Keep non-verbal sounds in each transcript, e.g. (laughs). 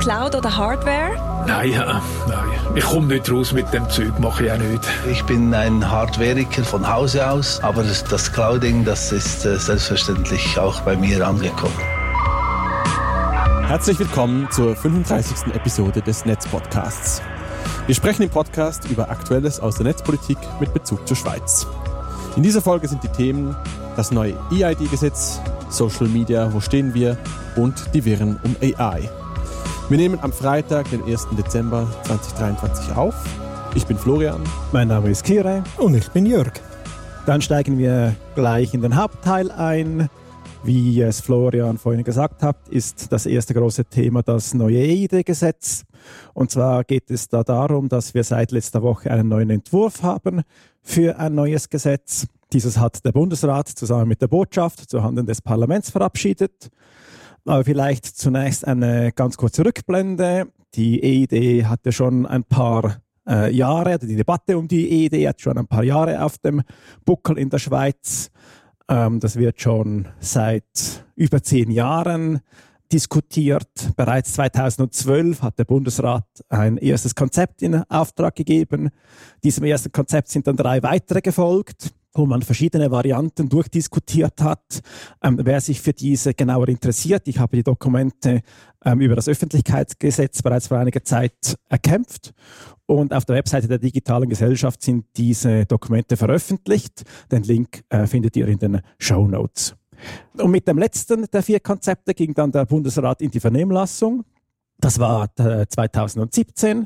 Cloud oder Hardware? Nein, äh, nein. Ich komme nicht raus mit dem Zeug, mache ich auch nicht. Ich bin ein Hardwareiker von Hause aus, aber das, das Clouding, das ist äh, selbstverständlich auch bei mir angekommen. Herzlich willkommen zur 35. Episode des Netzpodcasts. Wir sprechen im Podcast über Aktuelles aus der Netzpolitik mit Bezug zur Schweiz. In dieser Folge sind die Themen das neue EID-Gesetz, Social Media, wo stehen wir und die Wirren um AI. Wir nehmen am Freitag, den 1. Dezember 2023 auf. Ich bin Florian. Mein Name ist Kire. Und ich bin Jörg. Dann steigen wir gleich in den Hauptteil ein. Wie es Florian vorhin gesagt hat, ist das erste große Thema das neue EID-Gesetz. Und zwar geht es da darum, dass wir seit letzter Woche einen neuen Entwurf haben für ein neues Gesetz. Dieses hat der Bundesrat zusammen mit der Botschaft zuhanden des Parlaments verabschiedet. Aber vielleicht zunächst eine ganz kurze Rückblende. Die EID hatte schon ein paar äh, Jahre, die Debatte um die EID hat schon ein paar Jahre auf dem Buckel in der Schweiz. Ähm, das wird schon seit über zehn Jahren diskutiert. Bereits 2012 hat der Bundesrat ein erstes Konzept in Auftrag gegeben. Diesem ersten Konzept sind dann drei weitere gefolgt wo man verschiedene Varianten durchdiskutiert hat. Ähm, wer sich für diese genauer interessiert, ich habe die Dokumente ähm, über das Öffentlichkeitsgesetz bereits vor einiger Zeit erkämpft und auf der Webseite der digitalen Gesellschaft sind diese Dokumente veröffentlicht. Den Link äh, findet ihr in den Show Notes. Und mit dem letzten der vier Konzepte ging dann der Bundesrat in die Vernehmlassung. Das war 2017.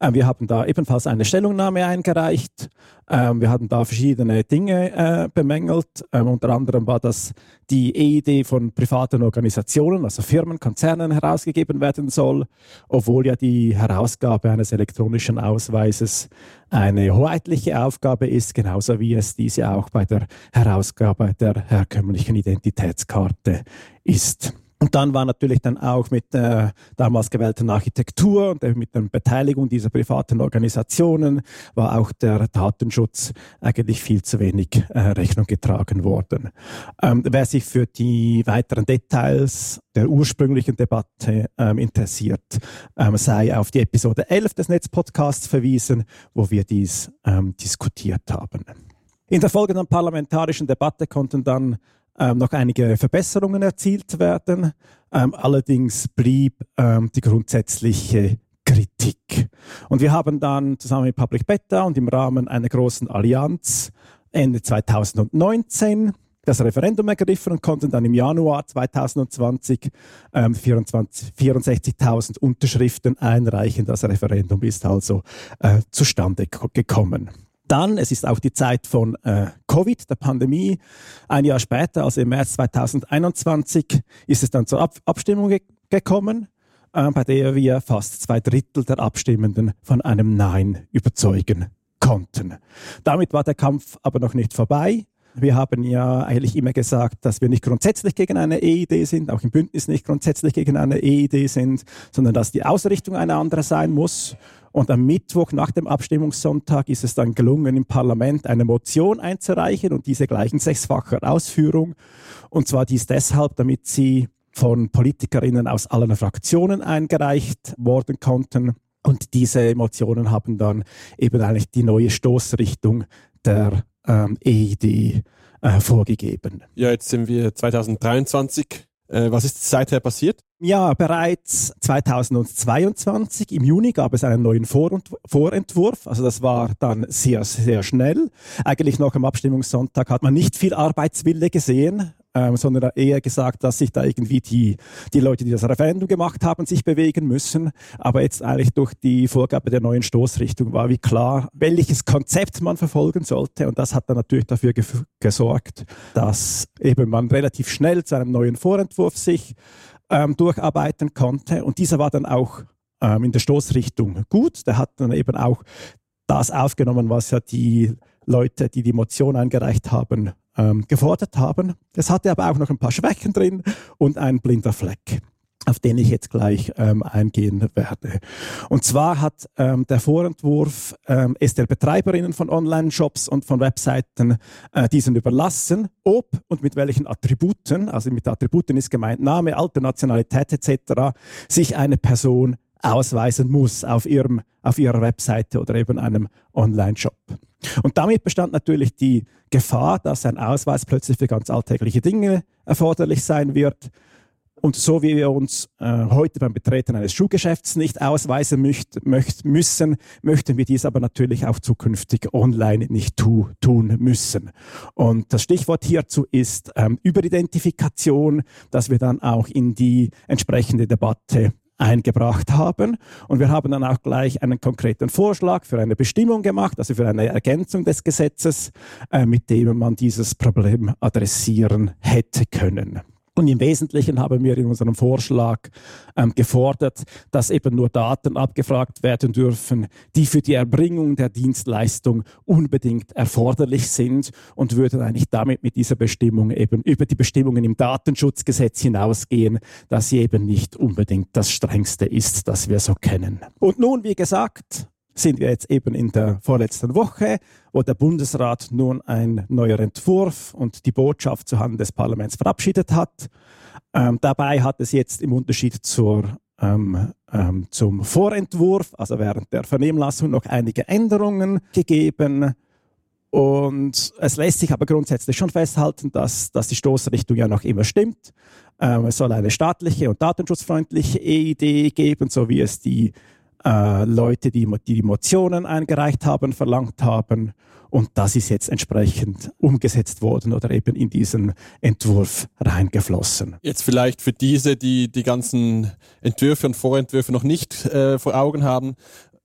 Äh, ähm, wir haben da ebenfalls eine Stellungnahme eingereicht. Ähm, wir hatten da verschiedene Dinge äh, bemängelt. Ähm, unter anderem war, dass die EID von privaten Organisationen, also Firmen, Konzernen herausgegeben werden soll, obwohl ja die Herausgabe eines elektronischen Ausweises eine hoheitliche Aufgabe ist, genauso wie es diese auch bei der Herausgabe der herkömmlichen Identitätskarte ist. Und dann war natürlich dann auch mit der damals gewählten Architektur und mit der Beteiligung dieser privaten Organisationen war auch der Datenschutz eigentlich viel zu wenig äh, Rechnung getragen worden. Ähm, wer sich für die weiteren Details der ursprünglichen Debatte ähm, interessiert, ähm, sei auf die Episode 11 des Netzpodcasts verwiesen, wo wir dies ähm, diskutiert haben. In der folgenden parlamentarischen Debatte konnten dann ähm, noch einige Verbesserungen erzielt werden. Ähm, allerdings blieb ähm, die grundsätzliche Kritik. Und wir haben dann zusammen mit Public Beta und im Rahmen einer großen Allianz Ende 2019 das Referendum ergriffen und konnten dann im Januar 2020 ähm, 64.000 Unterschriften einreichen. Das Referendum ist also äh, zustande gekommen. Dann, es ist auch die Zeit von äh, Covid, der Pandemie. Ein Jahr später, also im März 2021, ist es dann zur Ab Abstimmung ge gekommen, äh, bei der wir fast zwei Drittel der Abstimmenden von einem Nein überzeugen konnten. Damit war der Kampf aber noch nicht vorbei. Wir haben ja eigentlich immer gesagt, dass wir nicht grundsätzlich gegen eine EID sind, auch im Bündnis nicht grundsätzlich gegen eine EID sind, sondern dass die Ausrichtung eine andere sein muss. Und am Mittwoch nach dem Abstimmungssonntag ist es dann gelungen, im Parlament eine Motion einzureichen und diese gleichen sechsfacher Ausführung. Und zwar dies deshalb, damit sie von Politikerinnen aus allen Fraktionen eingereicht worden konnten. Und diese Emotionen haben dann eben eigentlich die neue Stoßrichtung der ähm, EID äh, vorgegeben. Ja, jetzt sind wir 2023. Äh, was ist seither passiert? Ja, bereits 2022 im Juni gab es einen neuen Vorentwurf. Also das war dann sehr, sehr schnell. Eigentlich noch am Abstimmungssonntag hat man nicht viel Arbeitswille gesehen ähm, sondern eher gesagt, dass sich da irgendwie die, die Leute, die das Referendum gemacht haben, sich bewegen müssen. Aber jetzt eigentlich durch die Vorgabe der neuen Stoßrichtung war wie klar, welches Konzept man verfolgen sollte. Und das hat dann natürlich dafür gesorgt, dass eben man relativ schnell zu einem neuen Vorentwurf sich ähm, durcharbeiten konnte. Und dieser war dann auch ähm, in der Stoßrichtung gut. Der hat dann eben auch das aufgenommen, was ja die Leute, die die Motion eingereicht haben, ähm, gefordert haben. Es hatte aber auch noch ein paar Schwächen drin und ein blinder Fleck. auf den ich jetzt gleich ähm, eingehen werde. Und zwar hat ähm, der Vorentwurf ähm, es der Betreiberinnen von Online-Shops und von Webseiten äh, diesen überlassen, ob und mit welchen Attributen, also mit Attributen ist gemeint Name, Alter, Nationalität etc., sich eine Person ausweisen muss auf, ihrem, auf ihrer Webseite oder eben einem Online-Shop. Und damit bestand natürlich die Gefahr, dass ein Ausweis plötzlich für ganz alltägliche Dinge erforderlich sein wird und so wie wir uns äh, heute beim Betreten eines Schuhgeschäfts nicht ausweisen möcht, möcht, müssen, möchten wir dies aber natürlich auch zukünftig online nicht tu, tun müssen. Und das Stichwort hierzu ist ähm, Überidentifikation, das wir dann auch in die entsprechende Debatte eingebracht haben. Und wir haben dann auch gleich einen konkreten Vorschlag für eine Bestimmung gemacht, also für eine Ergänzung des Gesetzes, äh, mit dem man dieses Problem adressieren hätte können. Und im Wesentlichen haben wir in unserem Vorschlag ähm, gefordert, dass eben nur Daten abgefragt werden dürfen, die für die Erbringung der Dienstleistung unbedingt erforderlich sind und würden eigentlich damit mit dieser Bestimmung eben über die Bestimmungen im Datenschutzgesetz hinausgehen, dass sie eben nicht unbedingt das strengste ist, das wir so kennen. Und nun, wie gesagt, sind wir jetzt eben in der vorletzten Woche, wo der Bundesrat nun ein neuer Entwurf und die Botschaft zuhanden des Parlaments verabschiedet hat. Ähm, dabei hat es jetzt im Unterschied zur, ähm, ähm, zum Vorentwurf, also während der Vernehmlassung, noch einige Änderungen gegeben. Und es lässt sich aber grundsätzlich schon festhalten, dass, dass die Stoßrichtung ja noch immer stimmt. Ähm, es soll eine staatliche und datenschutzfreundliche EID geben, so wie es die äh, Leute, die, die die Motionen eingereicht haben, verlangt haben. Und das ist jetzt entsprechend umgesetzt worden oder eben in diesen Entwurf reingeflossen. Jetzt vielleicht für diese, die die ganzen Entwürfe und Vorentwürfe noch nicht äh, vor Augen haben.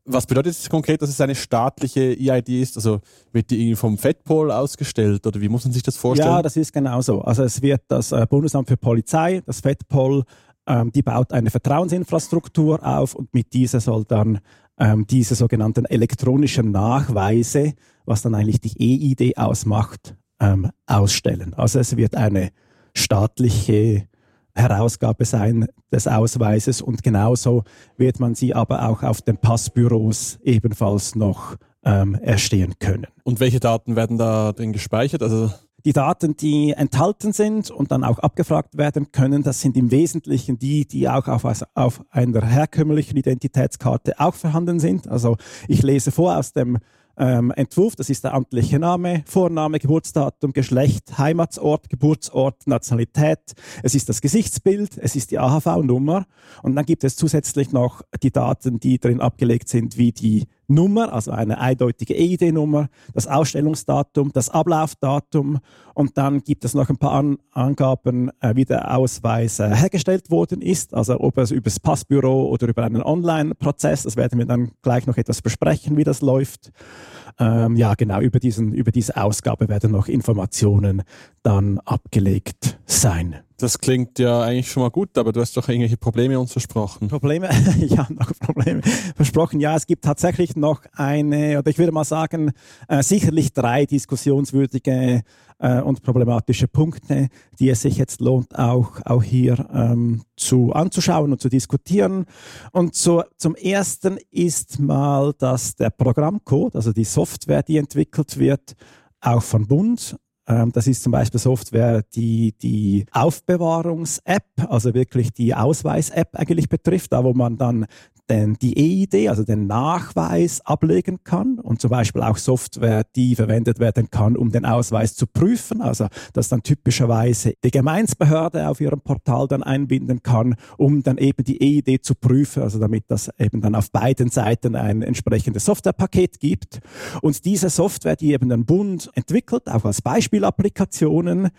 Was bedeutet es konkret, dass es eine staatliche EID ist? Also wird die irgendwie vom FedPol ausgestellt oder wie muss man sich das vorstellen? Ja, das ist genau so. Also es wird das äh, Bundesamt für Polizei, das FedPol, ähm, die baut eine Vertrauensinfrastruktur auf und mit dieser soll dann ähm, diese sogenannten elektronischen Nachweise, was dann eigentlich die EID ausmacht, ähm, ausstellen. Also es wird eine staatliche Herausgabe sein des Ausweises und genauso wird man sie aber auch auf den Passbüros ebenfalls noch ähm, erstehen können. Und welche Daten werden da denn gespeichert? Also die Daten, die enthalten sind und dann auch abgefragt werden können, das sind im Wesentlichen die, die auch auf, auf einer herkömmlichen Identitätskarte auch vorhanden sind. Also ich lese vor aus dem ähm, Entwurf. Das ist der amtliche Name, Vorname, Geburtsdatum, Geschlecht, Heimatsort, Geburtsort, Nationalität. Es ist das Gesichtsbild, es ist die AHV-Nummer und dann gibt es zusätzlich noch die Daten, die drin abgelegt sind, wie die Nummer, also eine eindeutige EID-Nummer, das Ausstellungsdatum, das Ablaufdatum und dann gibt es noch ein paar An Angaben, äh, wie der Ausweis äh, hergestellt worden ist, also ob es über das Passbüro oder über einen Online-Prozess, das werden wir dann gleich noch etwas besprechen, wie das läuft. Ähm, ja, genau, über, diesen, über diese Ausgabe werden noch Informationen dann abgelegt sein. Das klingt ja eigentlich schon mal gut, aber du hast doch irgendwelche Probleme uns versprochen. Probleme? (laughs) ja, noch Probleme versprochen. Ja, es gibt tatsächlich noch eine, oder ich würde mal sagen, äh, sicherlich drei diskussionswürdige äh, und problematische Punkte, die es sich jetzt lohnt, auch, auch hier ähm, zu anzuschauen und zu diskutieren. Und so, zum ersten ist mal, dass der Programmcode, also die Software, die entwickelt wird, auch von Bund das ist zum Beispiel Software, die die Aufbewahrungs-App, also wirklich die Ausweis-App eigentlich betrifft, da wo man dann den, die EID, also den Nachweis ablegen kann und zum Beispiel auch Software, die verwendet werden kann, um den Ausweis zu prüfen, also dass dann typischerweise die Gemeinsbehörde auf ihrem Portal dann einbinden kann, um dann eben die EID zu prüfen, also damit das eben dann auf beiden Seiten ein entsprechendes Softwarepaket gibt. Und diese Software, die eben den Bund entwickelt, auch als Beispielapplikationen,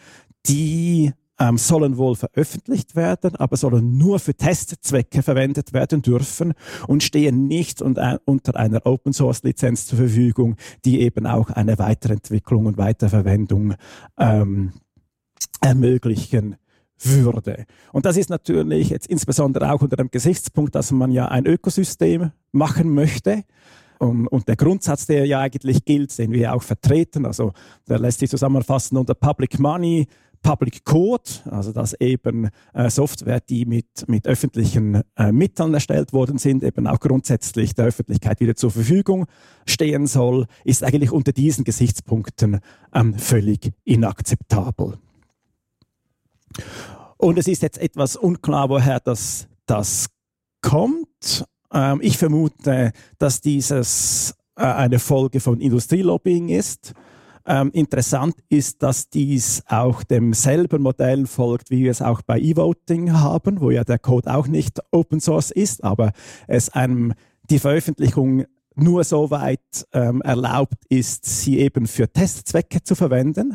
die ähm, sollen wohl veröffentlicht werden, aber sollen nur für Testzwecke verwendet werden dürfen und stehen nicht und, äh, unter einer Open Source Lizenz zur Verfügung, die eben auch eine Weiterentwicklung und Weiterverwendung ähm, ermöglichen würde. Und das ist natürlich jetzt insbesondere auch unter dem Gesichtspunkt, dass man ja ein Ökosystem machen möchte. Und der Grundsatz, der ja eigentlich gilt, den wir auch vertreten, also der lässt sich zusammenfassen unter Public Money, Public Code, also dass eben äh, Software, die mit, mit öffentlichen äh, Mitteln erstellt worden sind, eben auch grundsätzlich der Öffentlichkeit wieder zur Verfügung stehen soll, ist eigentlich unter diesen Gesichtspunkten ähm, völlig inakzeptabel. Und es ist jetzt etwas unklar, woher das, das kommt. Ähm, ich vermute, dass dieses äh, eine Folge von Industrielobbying ist. Ähm, interessant ist, dass dies auch demselben Modell folgt, wie wir es auch bei E-Voting haben, wo ja der Code auch nicht Open Source ist, aber es einem die Veröffentlichung nur so weit ähm, erlaubt ist, sie eben für Testzwecke zu verwenden.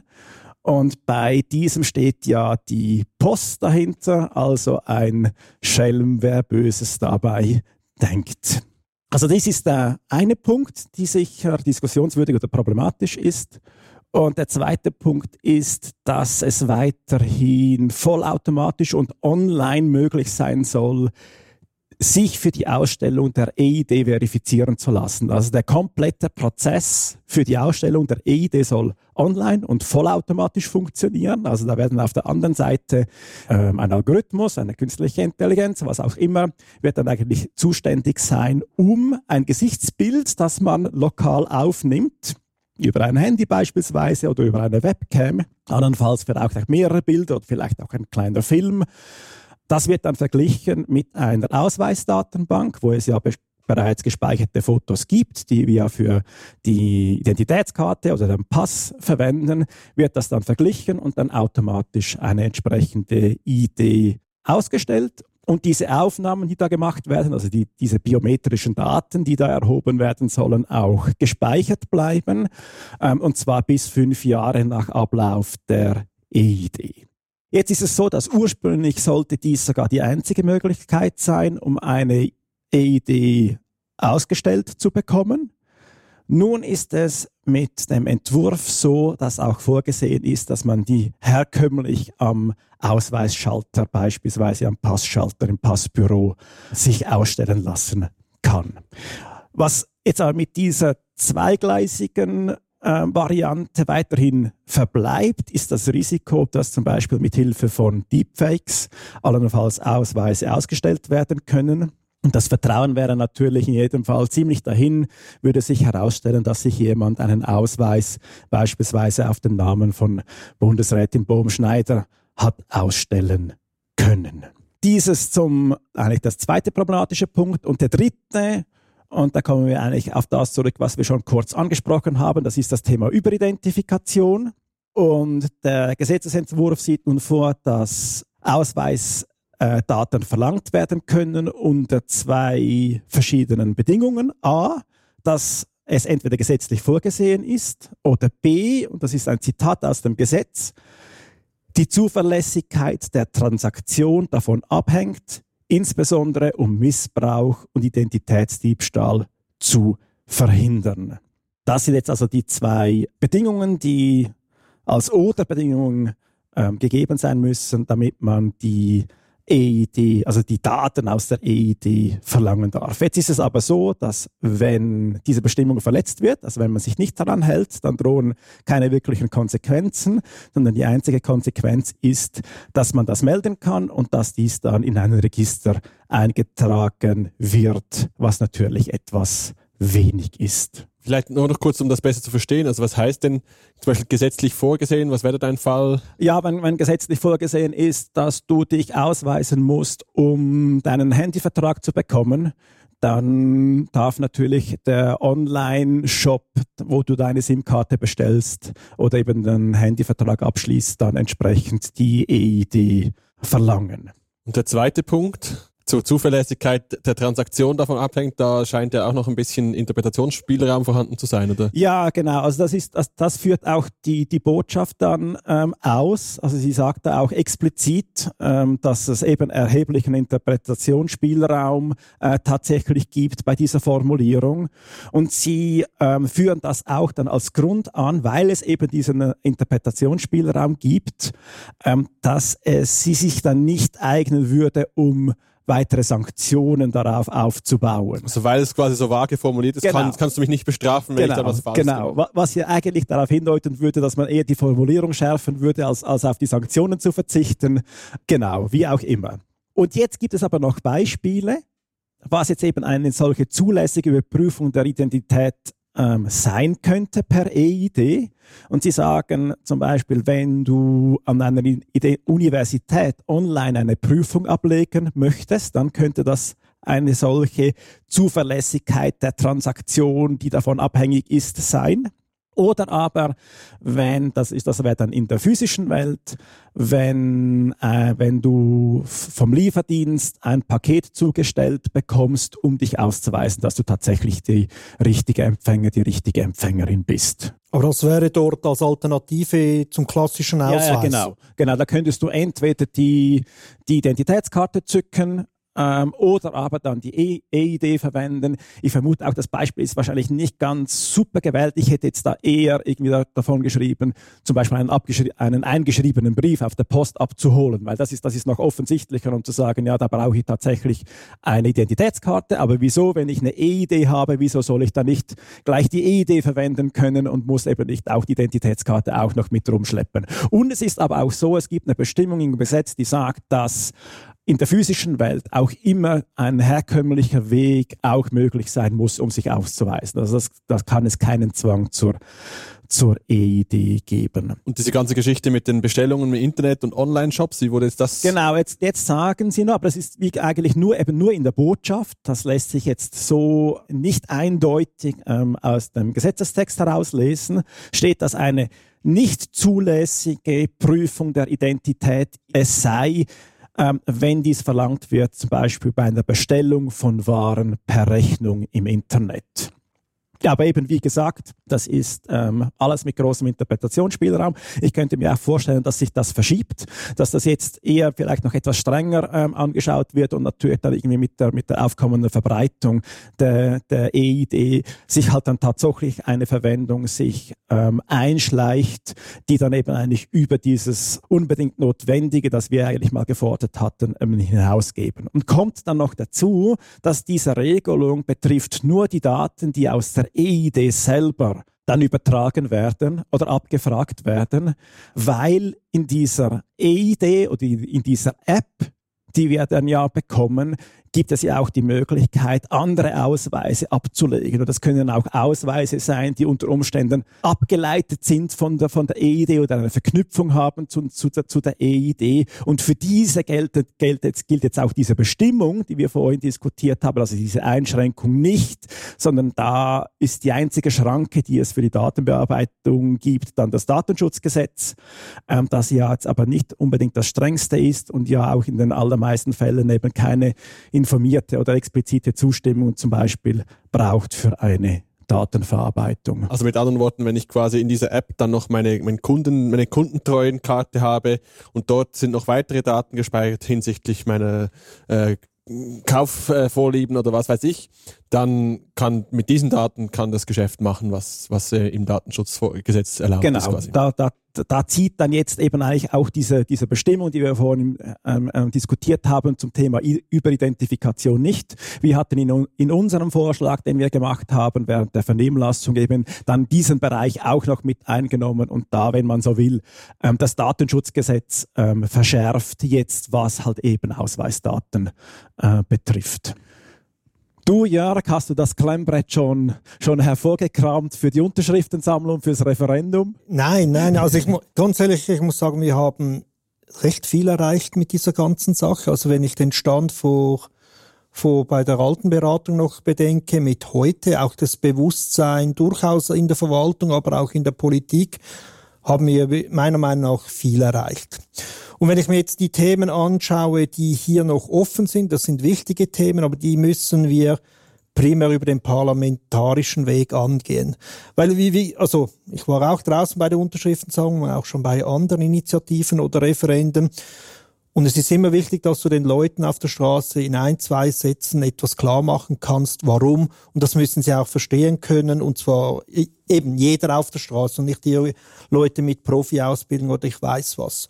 Und bei diesem steht ja die Post dahinter, also ein Schelm, wer Böses dabei denkt. Also das ist der eine Punkt, die sicher diskussionswürdig oder problematisch ist. Und der zweite Punkt ist, dass es weiterhin vollautomatisch und online möglich sein soll, sich für die Ausstellung der EID verifizieren zu lassen. Also der komplette Prozess für die Ausstellung der EID soll online und vollautomatisch funktionieren. Also da werden auf der anderen Seite ähm, ein Algorithmus, eine künstliche Intelligenz, was auch immer, wird dann eigentlich zuständig sein, um ein Gesichtsbild, das man lokal aufnimmt, über ein Handy beispielsweise oder über eine Webcam, andernfalls vielleicht auch mehrere Bilder oder vielleicht auch ein kleiner Film, das wird dann verglichen mit einer Ausweisdatenbank, wo es ja bereits gespeicherte Fotos gibt, die wir für die Identitätskarte oder den Pass verwenden, wird das dann verglichen und dann automatisch eine entsprechende ID ausgestellt. Und diese Aufnahmen, die da gemacht werden, also die, diese biometrischen Daten, die da erhoben werden sollen, auch gespeichert bleiben, ähm, und zwar bis fünf Jahre nach Ablauf der EID. Jetzt ist es so, dass ursprünglich sollte dies sogar die einzige Möglichkeit sein, um eine EID ausgestellt zu bekommen. Nun ist es mit dem Entwurf so, dass auch vorgesehen ist, dass man die herkömmlich am Ausweisschalter, beispielsweise am Passschalter im Passbüro, sich ausstellen lassen kann. Was jetzt aber mit dieser zweigleisigen äh, Variante weiterhin verbleibt, ist das Risiko, dass zum Beispiel mit Hilfe von Deepfakes allenfalls Ausweise ausgestellt werden können. Und das Vertrauen wäre natürlich in jedem Fall ziemlich dahin, würde sich herausstellen, dass sich jemand einen Ausweis beispielsweise auf den Namen von Bundesrätin Bohm-Schneider hat ausstellen können. Dieses zum eigentlich das zweite problematische Punkt. Und der dritte und da kommen wir eigentlich auf das zurück, was wir schon kurz angesprochen haben. Das ist das Thema Überidentifikation. Und der Gesetzesentwurf sieht nun vor, dass Ausweisdaten verlangt werden können unter zwei verschiedenen Bedingungen. A, dass es entweder gesetzlich vorgesehen ist oder B, und das ist ein Zitat aus dem Gesetz, die Zuverlässigkeit der Transaktion davon abhängt, insbesondere um Missbrauch und Identitätsdiebstahl zu verhindern. Das sind jetzt also die zwei Bedingungen, die als Oder-Bedingungen ähm, gegeben sein müssen, damit man die EID, also die Daten aus der EID verlangen darf. Jetzt ist es aber so, dass wenn diese Bestimmung verletzt wird, also wenn man sich nicht daran hält, dann drohen keine wirklichen Konsequenzen, sondern die einzige Konsequenz ist, dass man das melden kann und dass dies dann in ein Register eingetragen wird, was natürlich etwas wenig ist. Vielleicht nur noch kurz, um das besser zu verstehen. Also was heißt denn zum Beispiel gesetzlich vorgesehen? Was wäre dein Fall? Ja, wenn, wenn gesetzlich vorgesehen ist, dass du dich ausweisen musst, um deinen Handyvertrag zu bekommen, dann darf natürlich der Online-Shop, wo du deine SIM-Karte bestellst oder eben den Handyvertrag abschließt, dann entsprechend die EID verlangen. Und der zweite Punkt? Zur Zuverlässigkeit der Transaktion davon abhängt, da scheint ja auch noch ein bisschen Interpretationsspielraum vorhanden zu sein, oder? Ja, genau. Also das ist, das, das führt auch die, die Botschaft dann ähm, aus. Also sie sagt da auch explizit, ähm, dass es eben erheblichen Interpretationsspielraum äh, tatsächlich gibt bei dieser Formulierung. Und sie ähm, führen das auch dann als Grund an, weil es eben diesen Interpretationsspielraum gibt, ähm, dass es sie sich dann nicht eignen würde, um weitere Sanktionen darauf aufzubauen. Also weil es quasi so vage formuliert ist, genau. kann, kannst du mich nicht bestrafen, wenn genau, ich da was falsch Genau, mache. was ja eigentlich darauf hindeuten würde, dass man eher die Formulierung schärfen würde, als, als auf die Sanktionen zu verzichten. Genau, wie auch immer. Und jetzt gibt es aber noch Beispiele, was jetzt eben eine solche zulässige Überprüfung der Identität ähm, sein könnte per EID. Und sie sagen zum Beispiel, wenn du an einer Universität online eine Prüfung ablegen möchtest, dann könnte das eine solche Zuverlässigkeit der Transaktion, die davon abhängig ist, sein. Oder aber, wenn, das ist, das wäre dann in der physischen Welt, wenn, äh, wenn du vom Lieferdienst ein Paket zugestellt bekommst, um dich auszuweisen, dass du tatsächlich die richtige Empfänger, die richtige Empfängerin bist. Aber das wäre dort als Alternative zum klassischen Ausweis. Ja, ja genau. Genau, da könntest du entweder die, die Identitätskarte zücken ähm, oder aber dann die EID e verwenden. Ich vermute auch, das Beispiel ist wahrscheinlich nicht ganz super gewählt. Ich hätte jetzt da eher irgendwie da, davon geschrieben, zum Beispiel einen, einen, eingeschriebenen Brief auf der Post abzuholen, weil das ist, das ist noch offensichtlicher, um zu sagen, ja, da brauche ich tatsächlich eine Identitätskarte. Aber wieso, wenn ich eine EID habe, wieso soll ich da nicht gleich die EID verwenden können und muss eben nicht auch die Identitätskarte auch noch mit rumschleppen? Und es ist aber auch so, es gibt eine Bestimmung im Gesetz, die sagt, dass in der physischen Welt auch immer ein herkömmlicher Weg auch möglich sein muss, um sich auszuweisen. Also das, das kann es keinen Zwang zur, zur EID geben. Und diese ganze Geschichte mit den Bestellungen im Internet und Online-Shops, wie wurde jetzt das? Genau, jetzt, jetzt sagen Sie nur, aber das ist wie eigentlich nur eben nur in der Botschaft. Das lässt sich jetzt so nicht eindeutig ähm, aus dem Gesetzestext herauslesen. Steht, dass eine nicht zulässige Prüfung der Identität es sei, ähm, wenn dies verlangt wird, zum Beispiel bei einer Bestellung von Waren per Rechnung im Internet. Aber eben, wie gesagt, das ist ähm, alles mit großem Interpretationsspielraum. Ich könnte mir auch vorstellen, dass sich das verschiebt, dass das jetzt eher vielleicht noch etwas strenger ähm, angeschaut wird und natürlich dann irgendwie mit der, mit der aufkommenden Verbreitung der, der EID sich halt dann tatsächlich eine Verwendung sich ähm, einschleicht, die dann eben eigentlich über dieses unbedingt Notwendige, das wir eigentlich mal gefordert hatten, ähm, hinausgeben. Und kommt dann noch dazu, dass diese Regelung betrifft nur die Daten, die aus der EID selber dann übertragen werden oder abgefragt werden, weil in dieser EID oder in dieser App, die wir dann ja bekommen, gibt es ja auch die Möglichkeit, andere Ausweise abzulegen. Und das können auch Ausweise sein, die unter Umständen abgeleitet sind von der, von der EID oder eine Verknüpfung haben zu, zu, der, zu der EID. Und für diese gilt, gilt, jetzt, gilt jetzt auch diese Bestimmung, die wir vorhin diskutiert haben, also diese Einschränkung nicht, sondern da ist die einzige Schranke, die es für die Datenbearbeitung gibt, dann das Datenschutzgesetz, ähm, das ja jetzt aber nicht unbedingt das strengste ist und ja auch in den allermeisten Fällen eben keine in informierte oder explizite Zustimmung zum Beispiel braucht für eine Datenverarbeitung. Also mit anderen Worten, wenn ich quasi in dieser App dann noch meine, meine Kunden, meine Kundentreuenkarte habe und dort sind noch weitere Daten gespeichert hinsichtlich meiner äh, Kaufvorlieben oder was weiß ich, dann kann mit diesen Daten kann das Geschäft machen, was, was äh, im Datenschutzgesetz erlaubt genau, ist. Genau, da, da, da zieht dann jetzt eben eigentlich auch diese, diese Bestimmung, die wir vorhin ähm, ähm, diskutiert haben zum Thema Überidentifikation nicht. Wir hatten in, in unserem Vorschlag, den wir gemacht haben während der Vernehmlassung eben dann diesen Bereich auch noch mit eingenommen und da, wenn man so will, ähm, das Datenschutzgesetz ähm, verschärft jetzt, was halt eben Ausweisdaten äh, betrifft. Du, Jörg, hast du das Klemmbrett schon, schon hervorgekramt für die Unterschriftensammlung, fürs Referendum? Nein, nein, also ich, ganz ehrlich, ich muss sagen, wir haben recht viel erreicht mit dieser ganzen Sache. Also wenn ich den Stand vor, vor bei der alten Beratung noch bedenke, mit heute, auch das Bewusstsein durchaus in der Verwaltung, aber auch in der Politik, haben wir meiner Meinung nach viel erreicht. Und wenn ich mir jetzt die Themen anschaue, die hier noch offen sind, das sind wichtige Themen, aber die müssen wir primär über den parlamentarischen Weg angehen. Weil wie, wie, also ich war auch draußen bei der Unterschriftensammlung, auch schon bei anderen Initiativen oder Referenden. Und es ist immer wichtig, dass du den Leuten auf der Straße in ein, zwei Sätzen etwas klar machen kannst, warum. Und das müssen sie auch verstehen können. Und zwar eben jeder auf der Straße und nicht die Leute mit Profi-Ausbildung oder ich weiß was.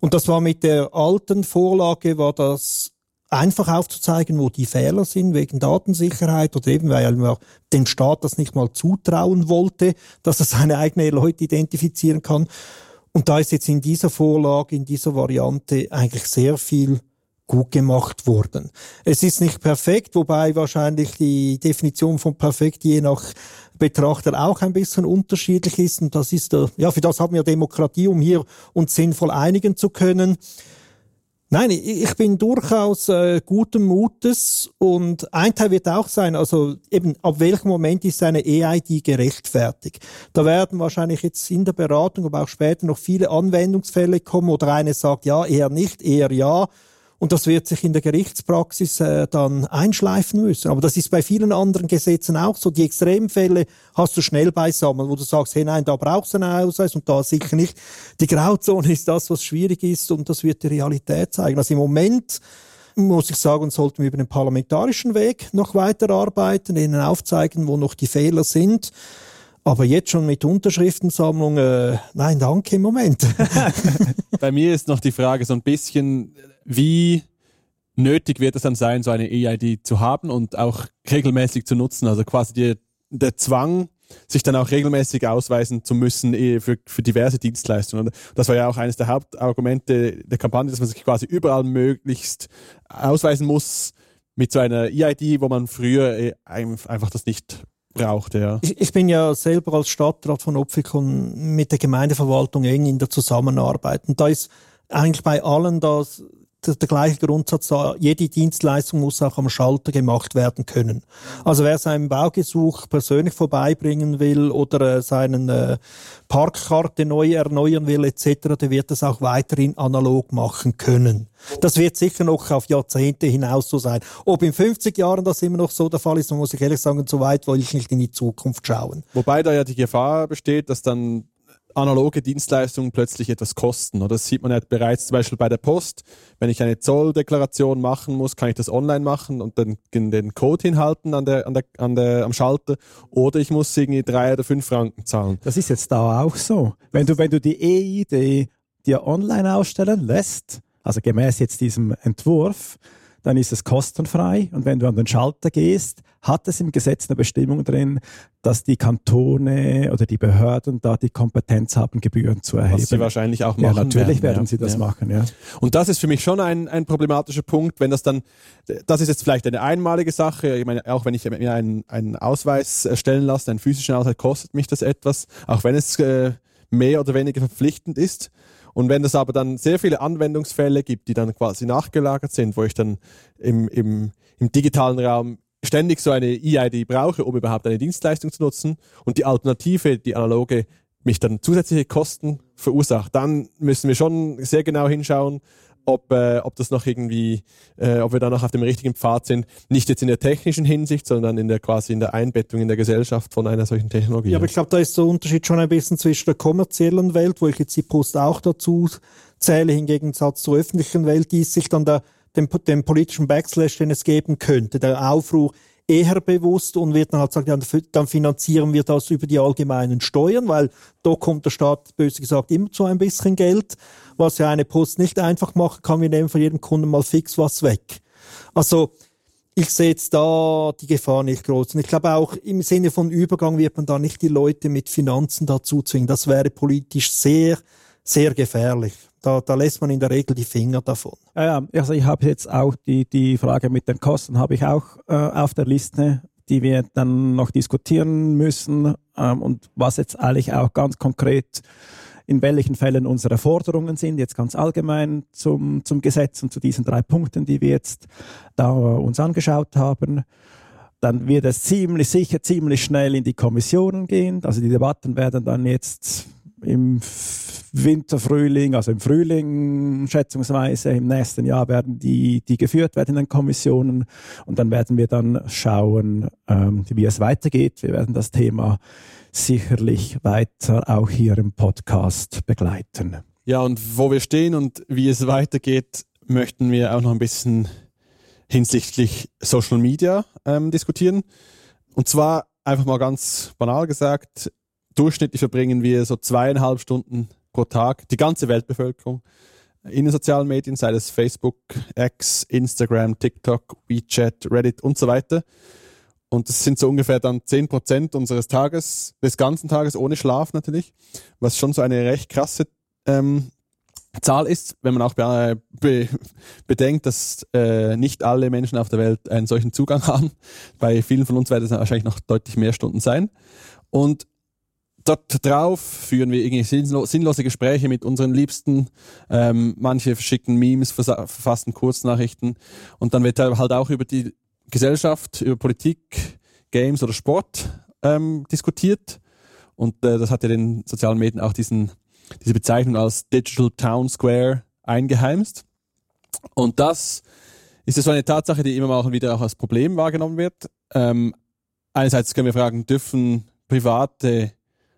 Und das war mit der alten Vorlage, war das einfach aufzuzeigen, wo die Fehler sind, wegen Datensicherheit oder eben, weil man dem Staat das nicht mal zutrauen wollte, dass er seine eigenen Leute identifizieren kann. Und da ist jetzt in dieser Vorlage, in dieser Variante eigentlich sehr viel gut gemacht worden. Es ist nicht perfekt, wobei wahrscheinlich die Definition von perfekt je nach Betrachter auch ein bisschen unterschiedlich ist. Und das ist, ja, für das haben wir Demokratie, um hier uns sinnvoll einigen zu können. Nein, ich bin durchaus äh, guten Mutes und ein Teil wird auch sein, also eben ab welchem Moment ist eine EID gerechtfertigt. Da werden wahrscheinlich jetzt in der Beratung, aber auch später noch viele Anwendungsfälle kommen oder eine sagt ja, eher nicht, eher ja. Und das wird sich in der Gerichtspraxis äh, dann einschleifen müssen. Aber das ist bei vielen anderen Gesetzen auch so. Die Extremfälle hast du schnell beisammen, wo du sagst, hey nein, da brauchst du einen Ausweis und da sicher nicht. Die Grauzone ist das, was schwierig ist und das wird die Realität zeigen. Also im Moment muss ich sagen, sollten wir über den parlamentarischen Weg noch weiter arbeiten, ihnen aufzeigen, wo noch die Fehler sind. Aber jetzt schon mit Unterschriftensammlung, äh, nein, danke im Moment. (laughs) Bei mir ist noch die Frage so ein bisschen, wie nötig wird es dann sein, so eine EID zu haben und auch regelmäßig zu nutzen? Also quasi die, der Zwang, sich dann auch regelmäßig ausweisen zu müssen eh, für, für diverse Dienstleistungen. Das war ja auch eines der Hauptargumente der Kampagne, dass man sich quasi überall möglichst ausweisen muss mit so einer EID, wo man früher eh, einfach das nicht brauchte. Ja. Ich, ich bin ja selber als Stadtrat von Opfikon mit der Gemeindeverwaltung eng in der Zusammenarbeit. Und da ist eigentlich bei allen das der gleiche Grundsatz da, jede Dienstleistung muss auch am Schalter gemacht werden können. Also wer seinen Baugesuch persönlich vorbeibringen will oder äh, seinen äh, Parkkarte neu erneuern will etc., der wird das auch weiterhin analog machen können. Das wird sicher noch auf Jahrzehnte hinaus so sein. Ob in 50 Jahren das immer noch so der Fall ist, muss ich ehrlich sagen, so weit will ich nicht in die Zukunft schauen. Wobei da ja die Gefahr besteht, dass dann analoge Dienstleistungen plötzlich etwas kosten. Das sieht man ja bereits zum Beispiel bei der Post. Wenn ich eine Zolldeklaration machen muss, kann ich das online machen und dann den Code hinhalten an der, an der, an der, am Schalter. Oder ich muss irgendwie drei oder fünf Franken zahlen. Das ist jetzt da auch so. Wenn du, wenn du die EID dir online ausstellen lässt, also gemäß jetzt diesem Entwurf, dann ist es kostenfrei. Und wenn du an den Schalter gehst, hat es im Gesetz eine Bestimmung drin, dass die Kantone oder die Behörden da die Kompetenz haben, Gebühren zu erheben. Was sie wahrscheinlich auch machen. Ja, natürlich werden, werden ja. sie das ja. machen, ja. Und das ist für mich schon ein, ein problematischer Punkt, wenn das dann, das ist jetzt vielleicht eine einmalige Sache. Ich meine, auch wenn ich mir einen, einen Ausweis erstellen lasse, einen physischen Ausweis, kostet mich das etwas, auch wenn es äh, mehr oder weniger verpflichtend ist. Und wenn es aber dann sehr viele Anwendungsfälle gibt, die dann quasi nachgelagert sind, wo ich dann im, im, im digitalen Raum ständig so eine EID brauche, um überhaupt eine Dienstleistung zu nutzen und die Alternative, die analoge, mich dann zusätzliche Kosten verursacht, dann müssen wir schon sehr genau hinschauen, ob, äh, ob das noch irgendwie, äh, ob wir da noch auf dem richtigen Pfad sind. Nicht jetzt in der technischen Hinsicht, sondern in der quasi in der Einbettung in der Gesellschaft von einer solchen Technologie. Ja, aber ich glaube, da ist der Unterschied schon ein bisschen zwischen der kommerziellen Welt, wo ich jetzt die Post auch dazu zähle, im Gegensatz zur öffentlichen Welt, die sich dann der, dem, dem politischen Backslash, den es geben könnte, der Aufruhr, eher bewusst und wird dann halt sagen, ja, dann finanzieren wir das über die allgemeinen Steuern, weil da kommt der Staat, böse gesagt, immer zu ein bisschen Geld, was ja eine Post nicht einfach machen kann. Wir nehmen von jedem Kunden mal fix was weg. Also, ich sehe jetzt da die Gefahr nicht groß. Und ich glaube auch im Sinne von Übergang wird man da nicht die Leute mit Finanzen dazu zwingen. Das wäre politisch sehr, sehr gefährlich. Da, da lässt man in der Regel die Finger davon. Ja, also ich habe jetzt auch die, die Frage mit den Kosten habe ich auch äh, auf der Liste, die wir dann noch diskutieren müssen ähm, und was jetzt eigentlich auch ganz konkret in welchen Fällen unsere Forderungen sind, jetzt ganz allgemein zum, zum Gesetz und zu diesen drei Punkten, die wir jetzt da uns angeschaut haben. Dann wird es ziemlich sicher ziemlich schnell in die Kommissionen gehen. Also die Debatten werden dann jetzt im Winter, Frühling, also im Frühling schätzungsweise, im nächsten Jahr werden die, die geführt werden in den Kommissionen und dann werden wir dann schauen, ähm, wie es weitergeht. Wir werden das Thema sicherlich weiter auch hier im Podcast begleiten. Ja, und wo wir stehen und wie es weitergeht, möchten wir auch noch ein bisschen hinsichtlich Social Media ähm, diskutieren. Und zwar einfach mal ganz banal gesagt, durchschnittlich verbringen wir so zweieinhalb Stunden pro Tag, die ganze Weltbevölkerung, in den sozialen Medien, sei es Facebook, X, Instagram, TikTok, WeChat, Reddit und so weiter. Und das sind so ungefähr dann 10% unseres Tages, des ganzen Tages ohne Schlaf natürlich, was schon so eine recht krasse ähm, Zahl ist, wenn man auch be be bedenkt, dass äh, nicht alle Menschen auf der Welt einen solchen Zugang (laughs) haben. Bei vielen von uns werden es wahrscheinlich noch deutlich mehr Stunden sein. Und dort drauf führen wir irgendwie sinnlose Gespräche mit unseren Liebsten. Ähm, manche schicken Memes, verfassen Kurznachrichten. Und dann wird halt auch über die Gesellschaft, über Politik, Games oder Sport ähm, diskutiert. Und äh, das hat ja den sozialen Medien auch diesen diese Bezeichnung als Digital Town Square eingeheimst. Und das ist so eine Tatsache, die immer mal wieder auch als Problem wahrgenommen wird. Ähm, einerseits können wir fragen, dürfen private,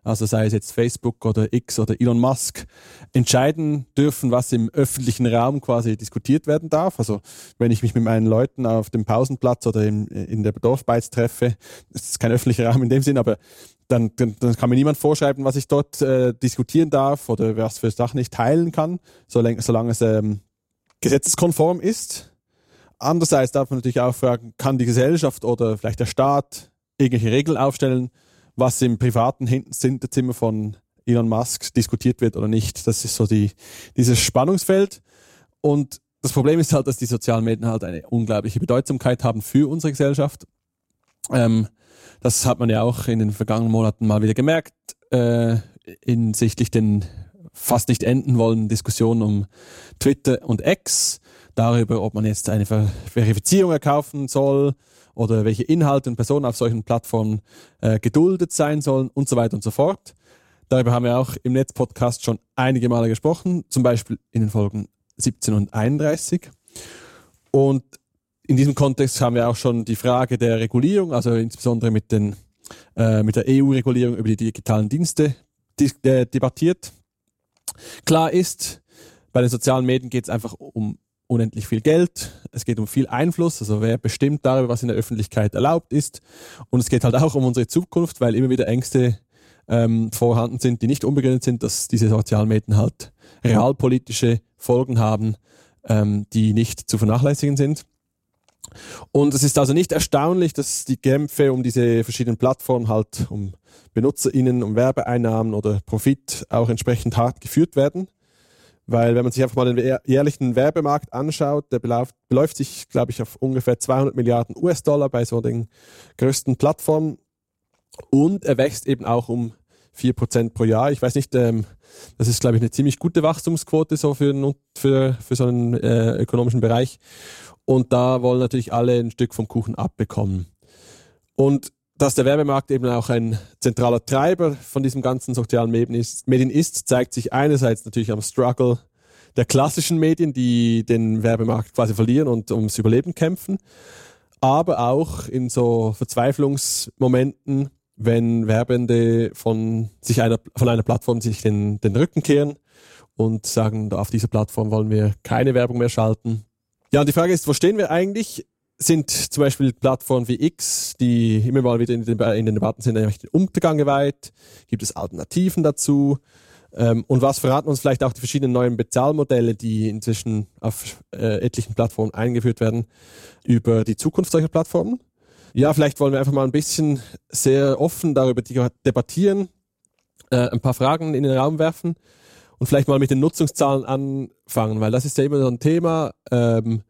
also sei es jetzt Facebook oder X oder Elon Musk, entscheiden dürfen, was im öffentlichen Raum quasi diskutiert werden darf. Also wenn ich mich mit meinen Leuten auf dem Pausenplatz oder in, in der Dorfbeiz treffe, das ist kein öffentlicher Raum in dem Sinn, aber dann, dann, dann kann mir niemand vorschreiben, was ich dort äh, diskutieren darf oder was für Sachen ich teilen kann, solange, solange es ähm, gesetzeskonform ist. Andererseits darf man natürlich auch fragen, kann die Gesellschaft oder vielleicht der Staat irgendwelche Regeln aufstellen, was im privaten Hinterzimmer von Elon Musk diskutiert wird oder nicht. Das ist so die, dieses Spannungsfeld. Und das Problem ist halt, dass die sozialen Medien halt eine unglaubliche Bedeutsamkeit haben für unsere Gesellschaft. Ähm, das hat man ja auch in den vergangenen Monaten mal wieder gemerkt, äh, hinsichtlich den fast nicht enden wollen Diskussionen um Twitter und X, darüber, ob man jetzt eine Ver Verifizierung erkaufen soll oder welche Inhalte und Personen auf solchen Plattformen äh, geduldet sein sollen und so weiter und so fort. Darüber haben wir auch im Netzpodcast schon einige Male gesprochen, zum Beispiel in den Folgen 17 und 31. Und in diesem Kontext haben wir auch schon die Frage der Regulierung, also insbesondere mit, den, äh, mit der EU-Regulierung über die digitalen Dienste äh, debattiert. Klar ist, bei den sozialen Medien geht es einfach um unendlich viel Geld, es geht um viel Einfluss, also wer bestimmt darüber, was in der Öffentlichkeit erlaubt ist. Und es geht halt auch um unsere Zukunft, weil immer wieder Ängste ähm, vorhanden sind, die nicht unbegründet sind, dass diese sozialen Medien halt realpolitische Folgen haben, ähm, die nicht zu vernachlässigen sind. Und es ist also nicht erstaunlich, dass die Kämpfe um diese verschiedenen Plattformen halt um BenutzerInnen, um Werbeeinnahmen oder Profit auch entsprechend hart geführt werden. Weil wenn man sich einfach mal den jährlichen Werbemarkt anschaut, der beläuft, beläuft sich, glaube ich, auf ungefähr 200 Milliarden US-Dollar bei so den größten Plattformen. Und er wächst eben auch um 4% pro Jahr. Ich weiß nicht, ähm, das ist, glaube ich, eine ziemlich gute Wachstumsquote so für, für, für so einen äh, ökonomischen Bereich. Und da wollen natürlich alle ein Stück vom Kuchen abbekommen. Und dass der Werbemarkt eben auch ein zentraler Treiber von diesem ganzen sozialen Medien ist, zeigt sich einerseits natürlich am Struggle der klassischen Medien, die den Werbemarkt quasi verlieren und ums Überleben kämpfen, aber auch in so Verzweiflungsmomenten, wenn Werbende von sich einer, von einer Plattform sich den, den Rücken kehren und sagen, auf dieser Plattform wollen wir keine Werbung mehr schalten, ja, und die Frage ist, wo stehen wir eigentlich? Sind zum Beispiel Plattformen wie X, die immer mal wieder in den, in den Debatten sind, eigentlich den Untergang geweiht? Gibt es Alternativen dazu? Ähm, und was verraten uns vielleicht auch die verschiedenen neuen Bezahlmodelle, die inzwischen auf äh, etlichen Plattformen eingeführt werden, über die Zukunft solcher Plattformen? Ja, vielleicht wollen wir einfach mal ein bisschen sehr offen darüber debattieren, äh, ein paar Fragen in den Raum werfen und vielleicht mal mit den Nutzungszahlen anfangen, weil das ist ja immer so ein Thema. Ähm,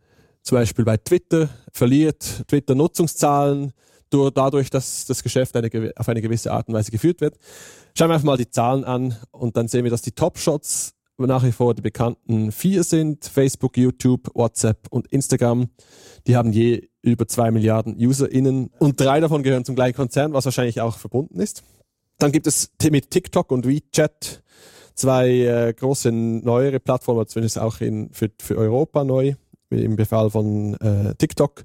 zum Beispiel bei Twitter verliert Twitter Nutzungszahlen durch, dadurch, dass das Geschäft eine, auf eine gewisse Art und Weise geführt wird. Schauen wir einfach mal die Zahlen an und dann sehen wir, dass die Top-Shots nach wie vor die bekannten vier sind. Facebook, YouTube, WhatsApp und Instagram. Die haben je über zwei Milliarden UserInnen und drei davon gehören zum gleichen Konzern, was wahrscheinlich auch verbunden ist. Dann gibt es mit TikTok und WeChat zwei äh, große neuere Plattformen, zumindest auch in, für, für Europa neu, im Befall von äh, TikTok,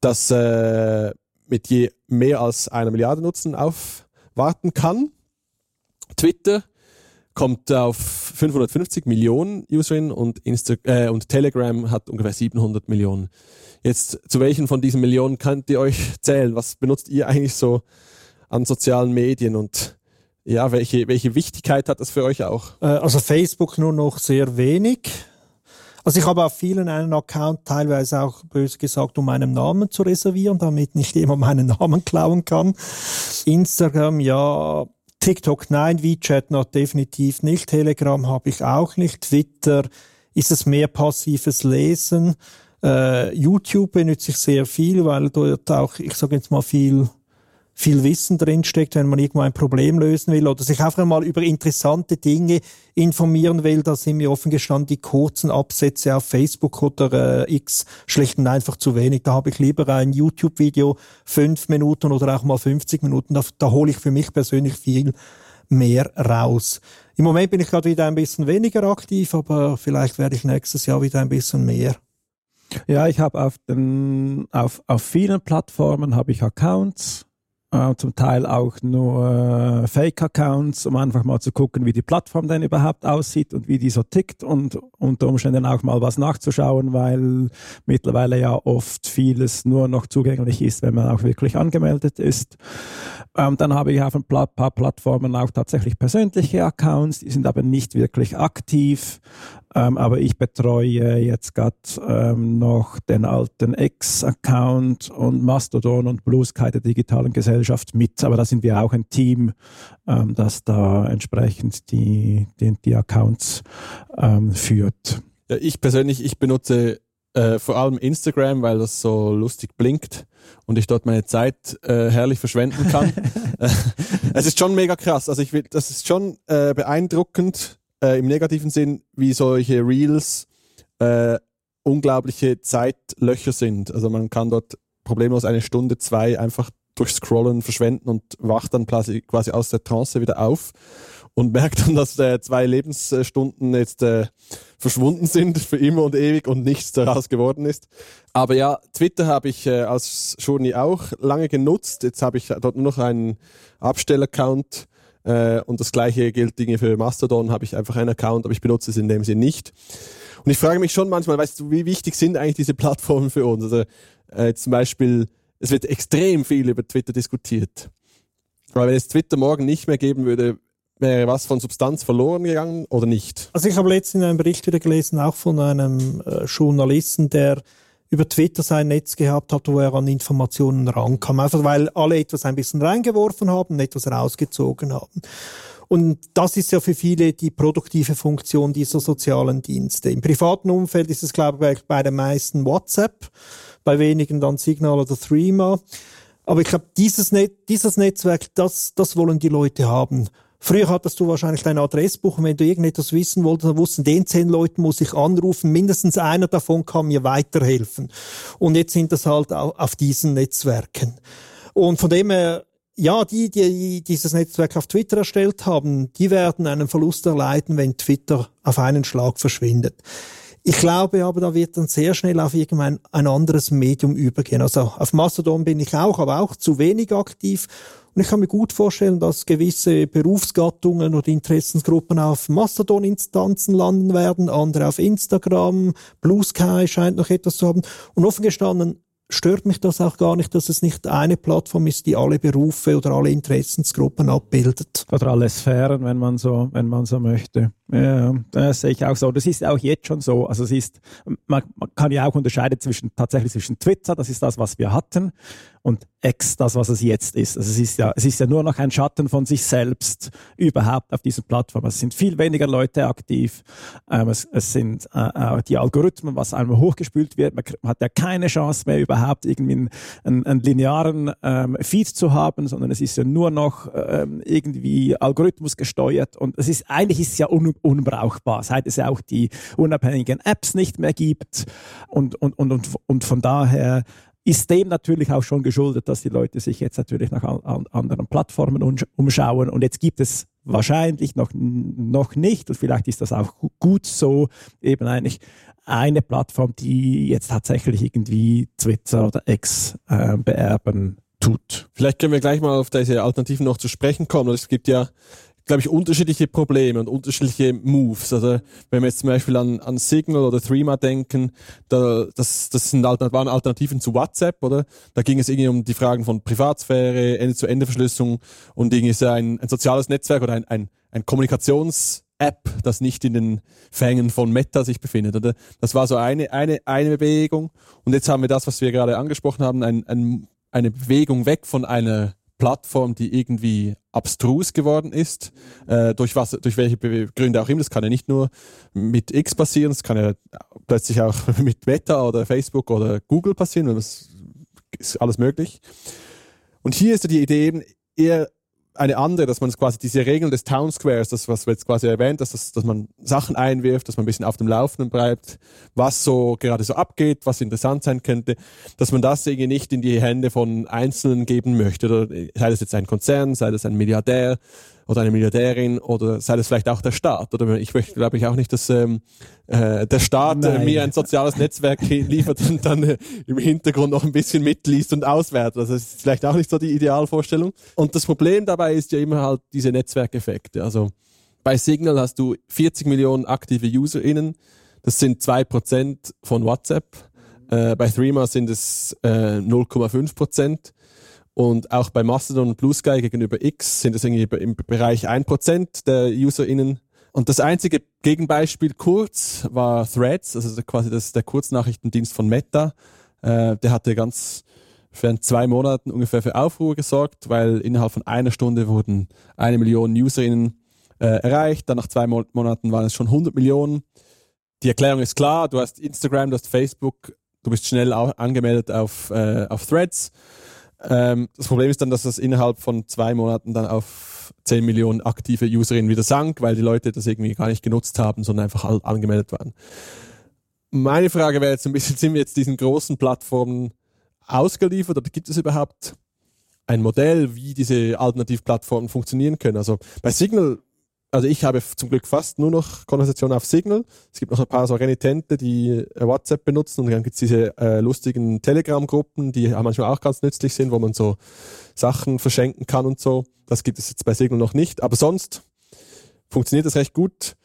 das äh, mit je mehr als einer Milliarde Nutzen aufwarten kann. Twitter kommt auf 550 Millionen Userinnen und, Insta äh, und Telegram hat ungefähr 700 Millionen. Jetzt, zu welchen von diesen Millionen könnt ihr euch zählen? Was benutzt ihr eigentlich so an sozialen Medien und ja, welche, welche Wichtigkeit hat das für euch auch? Äh, also Facebook nur noch sehr wenig. Also ich habe auf vielen einen Account, teilweise auch böse gesagt, um meinen Namen zu reservieren, damit nicht jemand meinen Namen klauen kann. Instagram, ja. TikTok, nein. WeChat noch definitiv nicht. Telegram habe ich auch nicht. Twitter ist es mehr passives Lesen. Äh, YouTube benutze ich sehr viel, weil dort auch, ich sage jetzt mal, viel viel Wissen drinsteckt, wenn man irgendwo ein Problem lösen will oder sich einfach mal über interessante Dinge informieren will. Da sind mir offen gestanden die kurzen Absätze auf Facebook oder äh, X schlicht und einfach zu wenig. Da habe ich lieber ein YouTube-Video, fünf Minuten oder auch mal 50 Minuten. Da, da hole ich für mich persönlich viel mehr raus. Im Moment bin ich gerade wieder ein bisschen weniger aktiv, aber vielleicht werde ich nächstes Jahr wieder ein bisschen mehr. Ja, ich habe auf den auf, auf vielen Plattformen habe ich Accounts äh, zum Teil auch nur äh, Fake-Accounts, um einfach mal zu gucken, wie die Plattform denn überhaupt aussieht und wie die so tickt und unter Umständen auch mal was nachzuschauen, weil mittlerweile ja oft vieles nur noch zugänglich ist, wenn man auch wirklich angemeldet ist. Ähm, dann habe ich auf ein paar Plattformen auch tatsächlich persönliche Accounts, die sind aber nicht wirklich aktiv. Ähm, aber ich betreue jetzt gerade ähm, noch den alten X-Account und Mastodon und Blue Sky der digitalen Gesellschaft mit. Aber da sind wir auch ein Team, ähm, das da entsprechend die, die, die Accounts ähm, führt. Ja, ich persönlich, ich benutze äh, vor allem Instagram, weil das so lustig blinkt und ich dort meine Zeit äh, herrlich verschwenden kann. (laughs) es ist schon mega krass. Also ich will, das ist schon äh, beeindruckend, äh, im negativen Sinn, wie solche Reels äh, unglaubliche Zeitlöcher sind. Also man kann dort problemlos eine Stunde, zwei einfach durch Scrollen verschwenden und wacht dann quasi, quasi aus der Trance wieder auf und merkt dann, dass äh, zwei Lebensstunden jetzt äh, verschwunden sind für immer und ewig und nichts daraus geworden ist. Aber ja, Twitter habe ich äh, als Journey auch lange genutzt. Jetzt habe ich dort nur noch einen Abstellaccount äh, und das gleiche gilt Dinge für Mastodon, habe ich einfach einen Account, aber ich benutze es in dem Sinne nicht. Und ich frage mich schon manchmal, weißt du, wie wichtig sind eigentlich diese Plattformen für uns? Also äh, zum Beispiel, es wird extrem viel über Twitter diskutiert. Aber wenn es Twitter morgen nicht mehr geben würde, wäre was von Substanz verloren gegangen oder nicht? Also ich habe letztens einen Bericht wieder gelesen, auch von einem äh, Journalisten, der über Twitter sein Netz gehabt hat, wo er an Informationen rankam. Einfach weil alle etwas ein bisschen reingeworfen haben etwas rausgezogen haben. Und das ist ja für viele die produktive Funktion dieser sozialen Dienste. Im privaten Umfeld ist es, glaube ich, bei den meisten WhatsApp, bei wenigen dann Signal oder Threema. Aber ich glaube, dieses, Net dieses Netzwerk, das, das wollen die Leute haben. Früher hattest du wahrscheinlich dein Adressbuch und wenn du irgendetwas wissen wolltest, dann wussten, den zehn Leuten muss ich anrufen, mindestens einer davon kann mir weiterhelfen. Und jetzt sind das halt auf diesen Netzwerken. Und von dem her, ja, die, die dieses Netzwerk auf Twitter erstellt haben, die werden einen Verlust erleiden, wenn Twitter auf einen Schlag verschwindet. Ich glaube aber, da wird dann sehr schnell auf irgendein ein anderes Medium übergehen. Also auf Mastodon bin ich auch, aber auch zu wenig aktiv. Und ich kann mir gut vorstellen, dass gewisse Berufsgattungen oder Interessensgruppen auf Mastodon-Instanzen landen werden, andere auf Instagram, Blue Sky scheint noch etwas zu haben. Und offen gestanden, stört mich das auch gar nicht, dass es nicht eine Plattform ist, die alle Berufe oder alle Interessensgruppen abbildet. Oder alle Sphären, wenn man so, wenn man so möchte. Ja, das sehe ich auch so. Das ist auch jetzt schon so. Also es ist, man, man kann ja auch unterscheiden zwischen, tatsächlich zwischen Twitter, das ist das, was wir hatten, und X, das, was es jetzt ist. Also es ist ja, es ist ja nur noch ein Schatten von sich selbst überhaupt auf diesen Plattformen. Es sind viel weniger Leute aktiv. Ähm, es, es sind äh, die Algorithmen, was einmal hochgespült wird. Man hat ja keine Chance mehr, überhaupt irgendwie einen, einen, einen linearen ähm, Feed zu haben, sondern es ist ja nur noch ähm, irgendwie Algorithmus gesteuert. Und es ist, eigentlich ist es ja un, unbrauchbar, seit es ja auch die unabhängigen Apps nicht mehr gibt. Und, und, und, und, und von daher ist dem natürlich auch schon geschuldet, dass die Leute sich jetzt natürlich nach anderen Plattformen umschauen. Und jetzt gibt es wahrscheinlich noch, noch nicht, und vielleicht ist das auch gut so, eben eigentlich eine Plattform, die jetzt tatsächlich irgendwie Twitter oder X äh, beerben tut. Vielleicht können wir gleich mal auf diese Alternativen noch zu sprechen kommen. Es gibt ja glaube ich, unterschiedliche Probleme und unterschiedliche Moves. Also wenn wir jetzt zum Beispiel an, an Signal oder Threema denken, da, das, das sind waren Alternativen zu WhatsApp, oder? Da ging es irgendwie um die Fragen von Privatsphäre, Ende-zu-Ende-Verschlüsselung und irgendwie so ein, ein soziales Netzwerk oder ein, ein, ein Kommunikations- App, das nicht in den Fängen von Meta sich befindet. Oder? Das war so eine, eine, eine Bewegung. Und jetzt haben wir das, was wir gerade angesprochen haben, ein, ein, eine Bewegung weg von einer Plattform, die irgendwie abstrus geworden ist, äh, durch was, durch welche Gründe auch immer. Das kann ja nicht nur mit X passieren, es kann ja plötzlich auch (laughs) mit Meta oder Facebook oder Google passieren, das ist alles möglich. Und hier ist ja die Idee eben eher eine andere, dass man quasi diese Regeln des Town Squares, das was wir jetzt quasi erwähnt, dass, das, dass man Sachen einwirft, dass man ein bisschen auf dem Laufenden bleibt, was so gerade so abgeht, was interessant sein könnte, dass man das irgendwie nicht in die Hände von Einzelnen geben möchte, oder sei das jetzt ein Konzern, sei das ein Milliardär, oder eine Milliardärin oder sei das vielleicht auch der Staat. Oder ich möchte, glaube ich, auch nicht, dass ähm, äh, der Staat äh, mir ein soziales Netzwerk (laughs) liefert und dann äh, im Hintergrund noch ein bisschen mitliest und auswertet. Also das ist vielleicht auch nicht so die Idealvorstellung. Und das Problem dabei ist ja immer halt diese Netzwerkeffekte. Also bei Signal hast du 40 Millionen aktive UserInnen. Das sind zwei Prozent von WhatsApp. Äh, bei Threema sind es äh, 0,5 Prozent. Und auch bei Mastodon und Blue Sky gegenüber X sind es irgendwie im Bereich 1% der UserInnen. Und das einzige Gegenbeispiel kurz war Threads, also quasi das, der Kurznachrichtendienst von Meta. Äh, der hatte ganz für zwei Monaten ungefähr für Aufruhr gesorgt, weil innerhalb von einer Stunde wurden eine Million UserInnen äh, erreicht. Dann nach zwei Mo Monaten waren es schon 100 Millionen. Die Erklärung ist klar, du hast Instagram, du hast Facebook, du bist schnell angemeldet auf, äh, auf Threads ähm, das Problem ist dann, dass das innerhalb von zwei Monaten dann auf 10 Millionen aktive Userinnen wieder sank, weil die Leute das irgendwie gar nicht genutzt haben, sondern einfach halt angemeldet waren. Meine Frage wäre jetzt ein bisschen, (laughs) sind wir jetzt diesen großen Plattformen ausgeliefert oder gibt es überhaupt ein Modell, wie diese Alternativplattformen funktionieren können? Also bei Signal also ich habe zum Glück fast nur noch Konversationen auf Signal. Es gibt noch ein paar so Renitente, die äh, WhatsApp benutzen und dann gibt es diese äh, lustigen Telegram-Gruppen, die manchmal auch ganz nützlich sind, wo man so Sachen verschenken kann und so. Das gibt es jetzt bei Signal noch nicht. Aber sonst funktioniert das recht gut.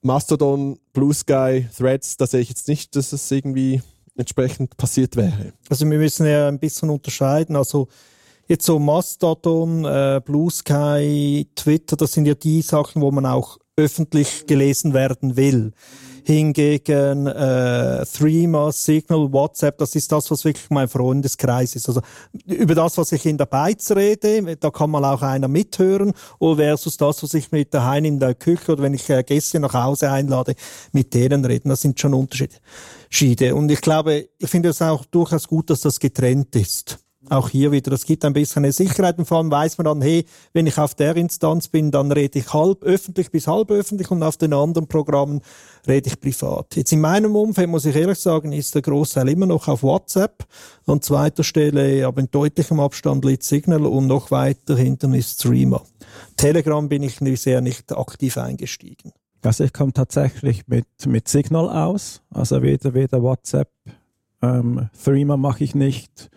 Mastodon, Blue Sky, Threads, da sehe ich jetzt nicht, dass es irgendwie entsprechend passiert wäre. Also wir müssen ja ein bisschen unterscheiden. Also Jetzt so Mastodon, äh, Blue Sky, Twitter, das sind ja die Sachen, wo man auch öffentlich gelesen werden will. Hingegen äh, Threema, Signal, WhatsApp, das ist das, was wirklich mein Freundeskreis ist. Also über das, was ich in der Beiz rede, da kann mal auch einer mithören, oder versus das, was ich mit der Hein in der Küche oder wenn ich äh, Gäste nach Hause einlade, mit denen reden. Das sind schon Unterschiede. Und ich glaube, ich finde es auch durchaus gut, dass das getrennt ist auch hier wieder, das gibt ein bisschen eine Sicherheit und vor allem weiß man dann, hey, wenn ich auf der Instanz bin, dann rede ich halb öffentlich bis halb öffentlich und auf den anderen Programmen rede ich privat. Jetzt in meinem Umfeld muss ich ehrlich sagen, ist der Großteil immer noch auf WhatsApp. An zweiter Stelle, aber in deutlichem Abstand liegt Signal und noch weiter hinten ist Streamer. Telegram bin ich bisher nicht aktiv eingestiegen. Also ich komme tatsächlich mit, mit Signal aus, also weder, weder WhatsApp, ähm, Threema mache ich nicht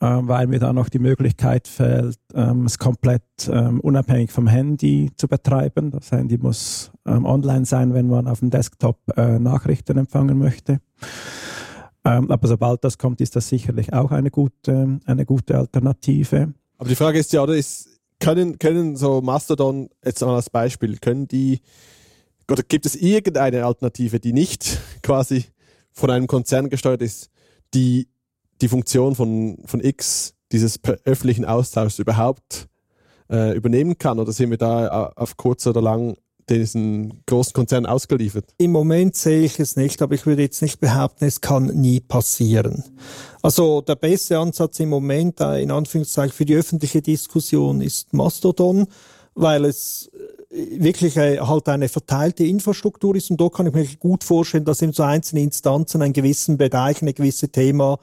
weil mir da noch die Möglichkeit fällt, ähm, es komplett ähm, unabhängig vom Handy zu betreiben. Das Handy muss ähm, online sein, wenn man auf dem Desktop äh, Nachrichten empfangen möchte. Ähm, aber sobald das kommt, ist das sicherlich auch eine gute, eine gute Alternative. Aber die Frage ist ja, oder ist, können, können so Mastodon, jetzt mal als Beispiel, können die, oder gibt es irgendeine Alternative, die nicht (laughs) quasi von einem Konzern gesteuert ist, die die Funktion von, von X, dieses öffentlichen Austauschs überhaupt äh, übernehmen kann? Oder sind wir da auf kurz oder lang diesen großen Konzern ausgeliefert? Im Moment sehe ich es nicht, aber ich würde jetzt nicht behaupten, es kann nie passieren. Also der beste Ansatz im Moment, äh, in Anführungszeichen, für die öffentliche Diskussion ist Mastodon, weil es äh, wirklich halt eine verteilte Infrastruktur ist und da kann ich mir gut vorstellen, dass eben so einzelne Instanzen einen gewissen Bereich, eine gewisse Thema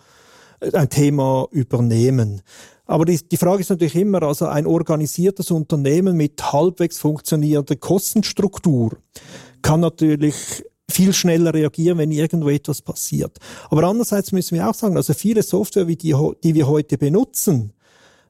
ein Thema übernehmen. Aber die, die Frage ist natürlich immer, also ein organisiertes Unternehmen mit halbwegs funktionierender Kostenstruktur kann natürlich viel schneller reagieren, wenn irgendwo etwas passiert. Aber andererseits müssen wir auch sagen, also viele Software, wie die, die wir heute benutzen,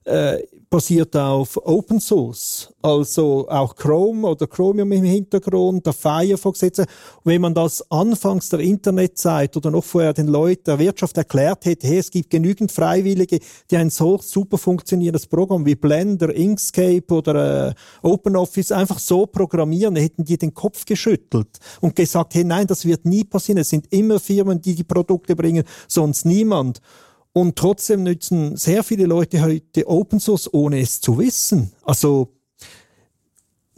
äh, basiert auf Open Source, also auch Chrome oder Chromium im Hintergrund, der Firefox etc. wenn man das anfangs der Internetzeit oder noch vorher den Leuten der Wirtschaft erklärt hätte, hey, es gibt genügend Freiwillige, die ein so super funktionierendes Programm wie Blender, Inkscape oder äh, OpenOffice einfach so programmieren, hätten die den Kopf geschüttelt und gesagt, hey, nein, das wird nie passieren. Es sind immer Firmen, die die Produkte bringen, sonst niemand. Und trotzdem nutzen sehr viele Leute heute Open Source, ohne es zu wissen. Also,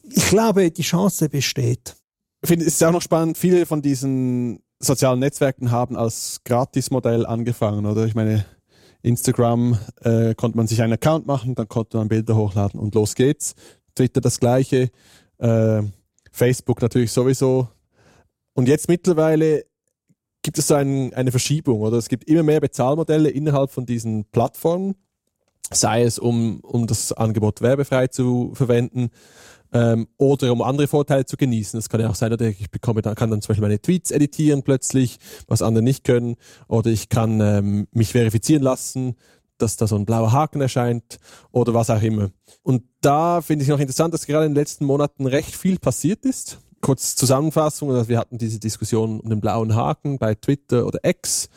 ich glaube, die Chance besteht. Ich finde, es ist auch noch spannend, viele von diesen sozialen Netzwerken haben als Gratismodell angefangen, oder? Ich meine, Instagram äh, konnte man sich einen Account machen, dann konnte man Bilder hochladen und los geht's. Twitter das gleiche, äh, Facebook natürlich sowieso. Und jetzt mittlerweile gibt es so ein, eine Verschiebung oder es gibt immer mehr Bezahlmodelle innerhalb von diesen Plattformen, sei es um, um das Angebot werbefrei zu verwenden ähm, oder um andere Vorteile zu genießen. Es kann ja auch sein, dass ich bekomme, dann kann dann zum Beispiel meine Tweets editieren plötzlich, was andere nicht können, oder ich kann ähm, mich verifizieren lassen, dass da so ein blauer Haken erscheint oder was auch immer. Und da finde ich noch interessant, dass gerade in den letzten Monaten recht viel passiert ist kurz Zusammenfassung, also wir hatten diese Diskussion um den blauen Haken bei Twitter oder X,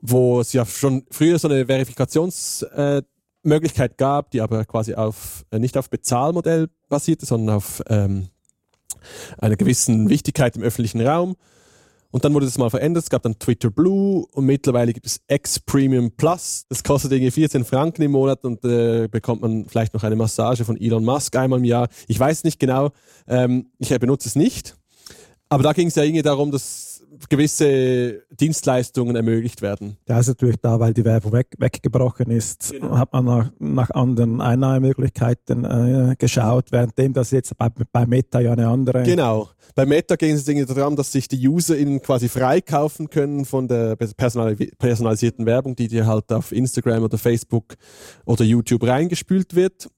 wo es ja schon früher so eine Verifikationsmöglichkeit äh, gab, die aber quasi auf äh, nicht auf Bezahlmodell basierte, sondern auf ähm, einer gewissen Wichtigkeit im öffentlichen Raum. Und dann wurde das mal verändert. Es gab dann Twitter Blue und mittlerweile gibt es X Premium Plus. Das kostet irgendwie 14 Franken im Monat und äh, bekommt man vielleicht noch eine Massage von Elon Musk einmal im Jahr. Ich weiß nicht genau. Ähm, ich benutze es nicht. Aber da ging es ja irgendwie darum, dass gewisse Dienstleistungen ermöglicht werden. Ja, ist natürlich da, weil die Werbung weg, weggebrochen ist, genau. hat man nach, nach anderen Einnahmemöglichkeiten äh, geschaut, währenddem das jetzt bei, bei Meta ja eine andere. Genau. Bei Meta ging es darum, dass sich die User ihnen quasi freikaufen können von der personalisierten Werbung, die dir halt auf Instagram oder Facebook oder YouTube reingespült wird.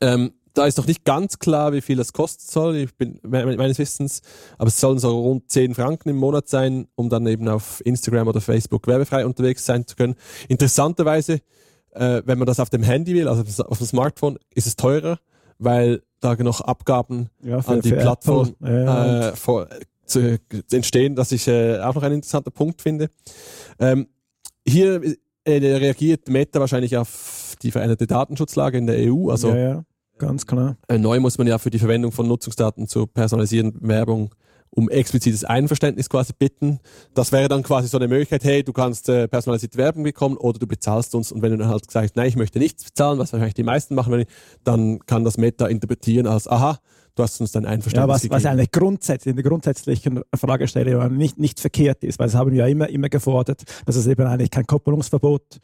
Ähm, da ist noch nicht ganz klar, wie viel das kosten soll, ich bin meines Wissens, aber es sollen so rund 10 Franken im Monat sein, um dann eben auf Instagram oder Facebook werbefrei unterwegs sein zu können. Interessanterweise, äh, wenn man das auf dem Handy will, also auf dem Smartphone, ist es teurer, weil da noch Abgaben ja, für, an die Plattform ja, äh, vor, zu, zu, entstehen, das ich äh, auch noch ein interessanter Punkt finde. Ähm, hier äh, reagiert Meta wahrscheinlich auf die veränderte Datenschutzlage in der EU, also ja, Ganz klar. Äh, neu muss man ja für die Verwendung von Nutzungsdaten zur personalisierenden Werbung um explizites Einverständnis quasi bitten. Das wäre dann quasi so eine Möglichkeit, hey, du kannst äh, personalisierte Werbung bekommen oder du bezahlst uns und wenn du dann halt sagst, nein, ich möchte nichts bezahlen, was wahrscheinlich die meisten machen, dann kann das Meta interpretieren als, aha, du hast uns dein Einverständnis ja, was, gegeben. Was eine grundsätzlich, in der grundsätzlichen Fragestellung nicht, nicht verkehrt ist, weil das haben wir ja immer, immer gefordert, dass es eben eigentlich kein Koppelungsverbot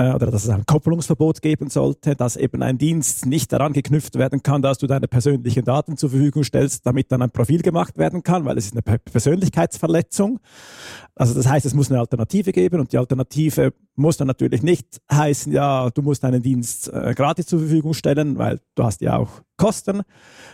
äh, oder dass es ein Kopplungsverbot geben sollte, dass eben ein Dienst nicht daran geknüpft werden kann, dass du deine persönlichen Daten zur Verfügung stellst, damit dann ein Profil gemacht werden kann, weil es ist eine Persönlichkeitsverletzung. Also das heißt, es muss eine Alternative geben und die Alternative muss dann natürlich nicht heißen, ja, du musst deinen Dienst äh, gratis zur Verfügung stellen, weil du hast ja auch Kosten.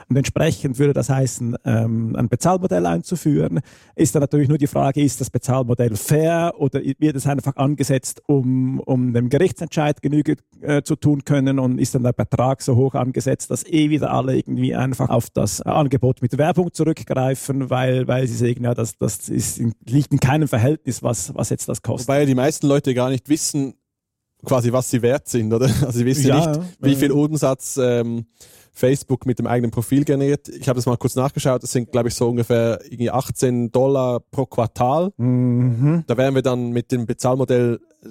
Und entsprechend würde das heißen, ähm, ein Bezahlmodell einzuführen. Ist dann natürlich nur die Frage, ist das Bezahlmodell fair oder wird es einfach angesetzt, um, um dem Gerichtsentscheid Genüge äh, zu tun können und ist dann der Betrag so hoch angesetzt, dass eh wieder alle irgendwie einfach auf das Angebot mit Werbung zurückgreifen, weil, weil sie sagen, ja, das, das ist, liegt in keinem Verhältnis, was, was jetzt das kostet. Wobei die meisten Leute gar nicht wissen, quasi was sie wert sind, oder? (laughs) Also sie wissen ja, nicht, wie viel Umsatz ähm, Facebook mit dem eigenen Profil generiert. Ich habe das mal kurz nachgeschaut. Das sind, glaube ich, so ungefähr 18 Dollar pro Quartal. Mhm. Da wären wir dann mit dem Bezahlmodell äh,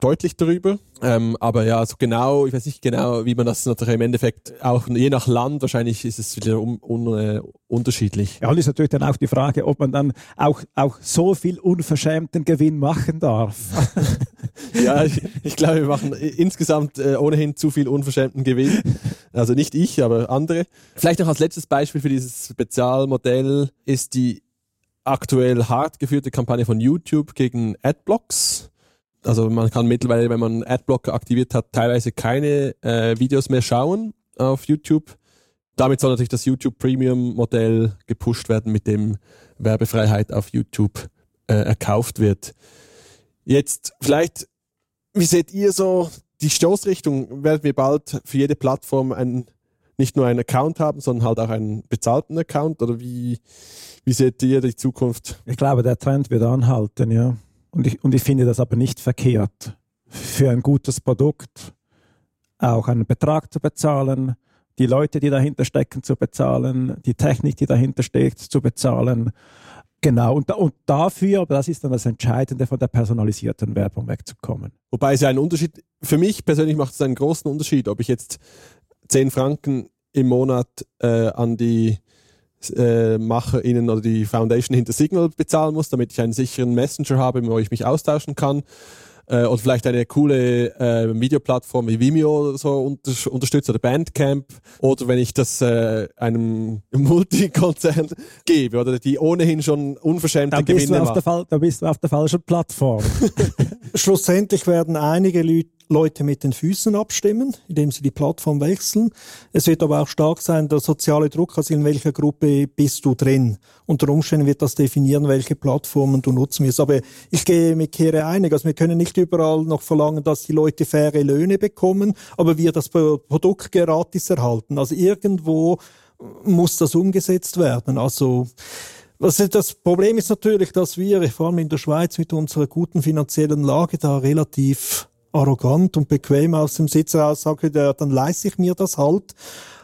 deutlich drüber. Ähm, aber ja, so genau, ich weiß nicht genau, wie man das natürlich im Endeffekt auch je nach Land, wahrscheinlich ist es wieder un, un, äh, unterschiedlich. Ja, und ist natürlich dann auch die Frage, ob man dann auch, auch so viel unverschämten Gewinn machen darf. (laughs) ja, ich, ich, glaube, wir machen insgesamt äh, ohnehin zu viel unverschämten Gewinn. Also nicht ich, aber andere. Vielleicht noch als letztes Beispiel für dieses Spezialmodell ist die aktuell hart geführte Kampagne von YouTube gegen Adblocks. Also man kann mittlerweile, wenn man Adblocker aktiviert hat, teilweise keine äh, Videos mehr schauen auf YouTube. Damit soll natürlich das YouTube Premium Modell gepusht werden, mit dem Werbefreiheit auf YouTube äh, erkauft wird. Jetzt vielleicht, wie seht ihr so die Stoßrichtung werden wir bald für jede Plattform ein, nicht nur einen Account haben, sondern halt auch einen bezahlten Account? Oder wie, wie seht ihr die Zukunft? Ich glaube, der Trend wird anhalten, ja. Und ich, und ich finde das aber nicht verkehrt. Für ein gutes Produkt auch einen Betrag zu bezahlen, die Leute, die dahinter stecken, zu bezahlen, die Technik, die dahinter steckt, zu bezahlen. Genau, und, und dafür, aber das ist dann das Entscheidende, von der personalisierten Werbung wegzukommen. Wobei es ja einen Unterschied, für mich persönlich macht es einen großen Unterschied, ob ich jetzt 10 Franken im Monat äh, an die äh, MacherInnen oder die Foundation hinter Signal bezahlen muss, damit ich einen sicheren Messenger habe, wo ich mich austauschen kann äh, oder vielleicht eine coole äh, Videoplattform wie Vimeo so unter, unterstützt oder Bandcamp. Oder wenn ich das äh, einem (laughs) Multikonzern gebe oder? Die ohnehin schon unverschämte da bist Gewinne du auf der Da bist du auf der falschen Plattform. (laughs) (laughs) Schlussendlich werden einige Leute Leute mit den Füßen abstimmen, indem sie die Plattform wechseln. Es wird aber auch stark sein, der soziale Druck, also in welcher Gruppe bist du drin. Unter Umständen wird das definieren, welche Plattformen du nutzen wirst. Aber ich gehe mit Kehre einig. Also wir können nicht überall noch verlangen, dass die Leute faire Löhne bekommen, aber wir das Produkt gratis erhalten. Also irgendwo muss das umgesetzt werden. Also das Problem ist natürlich, dass wir, vor allem in der Schweiz, mit unserer guten finanziellen Lage da relativ arrogant und bequem aus dem Sitz heraus sage, ja, dann leiste ich mir das halt.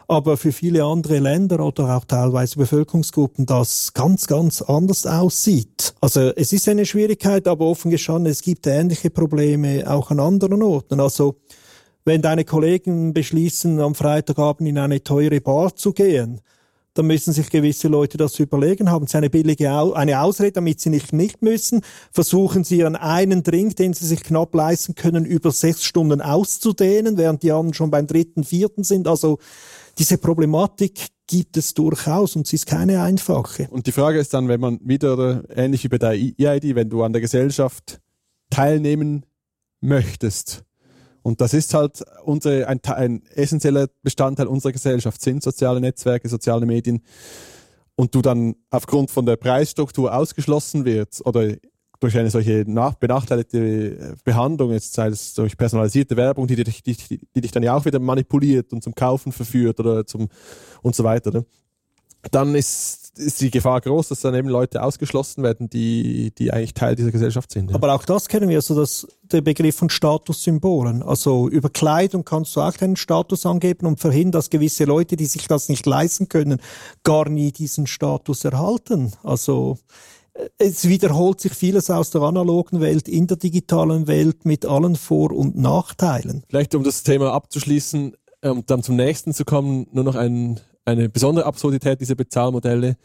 Aber für viele andere Länder oder auch teilweise Bevölkerungsgruppen das ganz, ganz anders aussieht. Also es ist eine Schwierigkeit, aber offen gestanden, es gibt ähnliche Probleme auch an anderen Orten. Also wenn deine Kollegen beschließen, am Freitagabend in eine teure Bar zu gehen, dann müssen sich gewisse Leute das überlegen. Haben sie eine billige eine Ausrede, damit sie nicht nicht müssen? Versuchen sie an einen Drink, den sie sich knapp leisten können, über sechs Stunden auszudehnen, während die anderen schon beim dritten, vierten sind. Also diese Problematik gibt es durchaus und sie ist keine einfache. Und die Frage ist dann, wenn man wieder ähnlich wie bei der EID, wenn du an der Gesellschaft teilnehmen möchtest, und das ist halt unsere, ein, ein essentieller Bestandteil unserer Gesellschaft, sind soziale Netzwerke, soziale Medien. Und du dann aufgrund von der Preisstruktur ausgeschlossen wirst oder durch eine solche nach, benachteiligte äh, Behandlung, jetzt sei es durch personalisierte Werbung, die, die, die, die dich dann ja auch wieder manipuliert und zum Kaufen verführt oder zum und so weiter, ne? Dann ist ist die Gefahr groß, dass dann eben Leute ausgeschlossen werden, die, die eigentlich Teil dieser Gesellschaft sind. Ja. Aber auch das kennen wir, also das, der Begriff von Statussymbolen. Also über Kleidung kannst du auch einen Status angeben und verhindern, dass gewisse Leute, die sich das nicht leisten können, gar nie diesen Status erhalten. Also äh, es wiederholt sich vieles aus der analogen Welt in der digitalen Welt mit allen Vor- und Nachteilen. Vielleicht um das Thema abzuschließen und ähm, dann zum nächsten zu kommen, nur noch ein eine besondere Absurdität dieser Bezahlmodelle.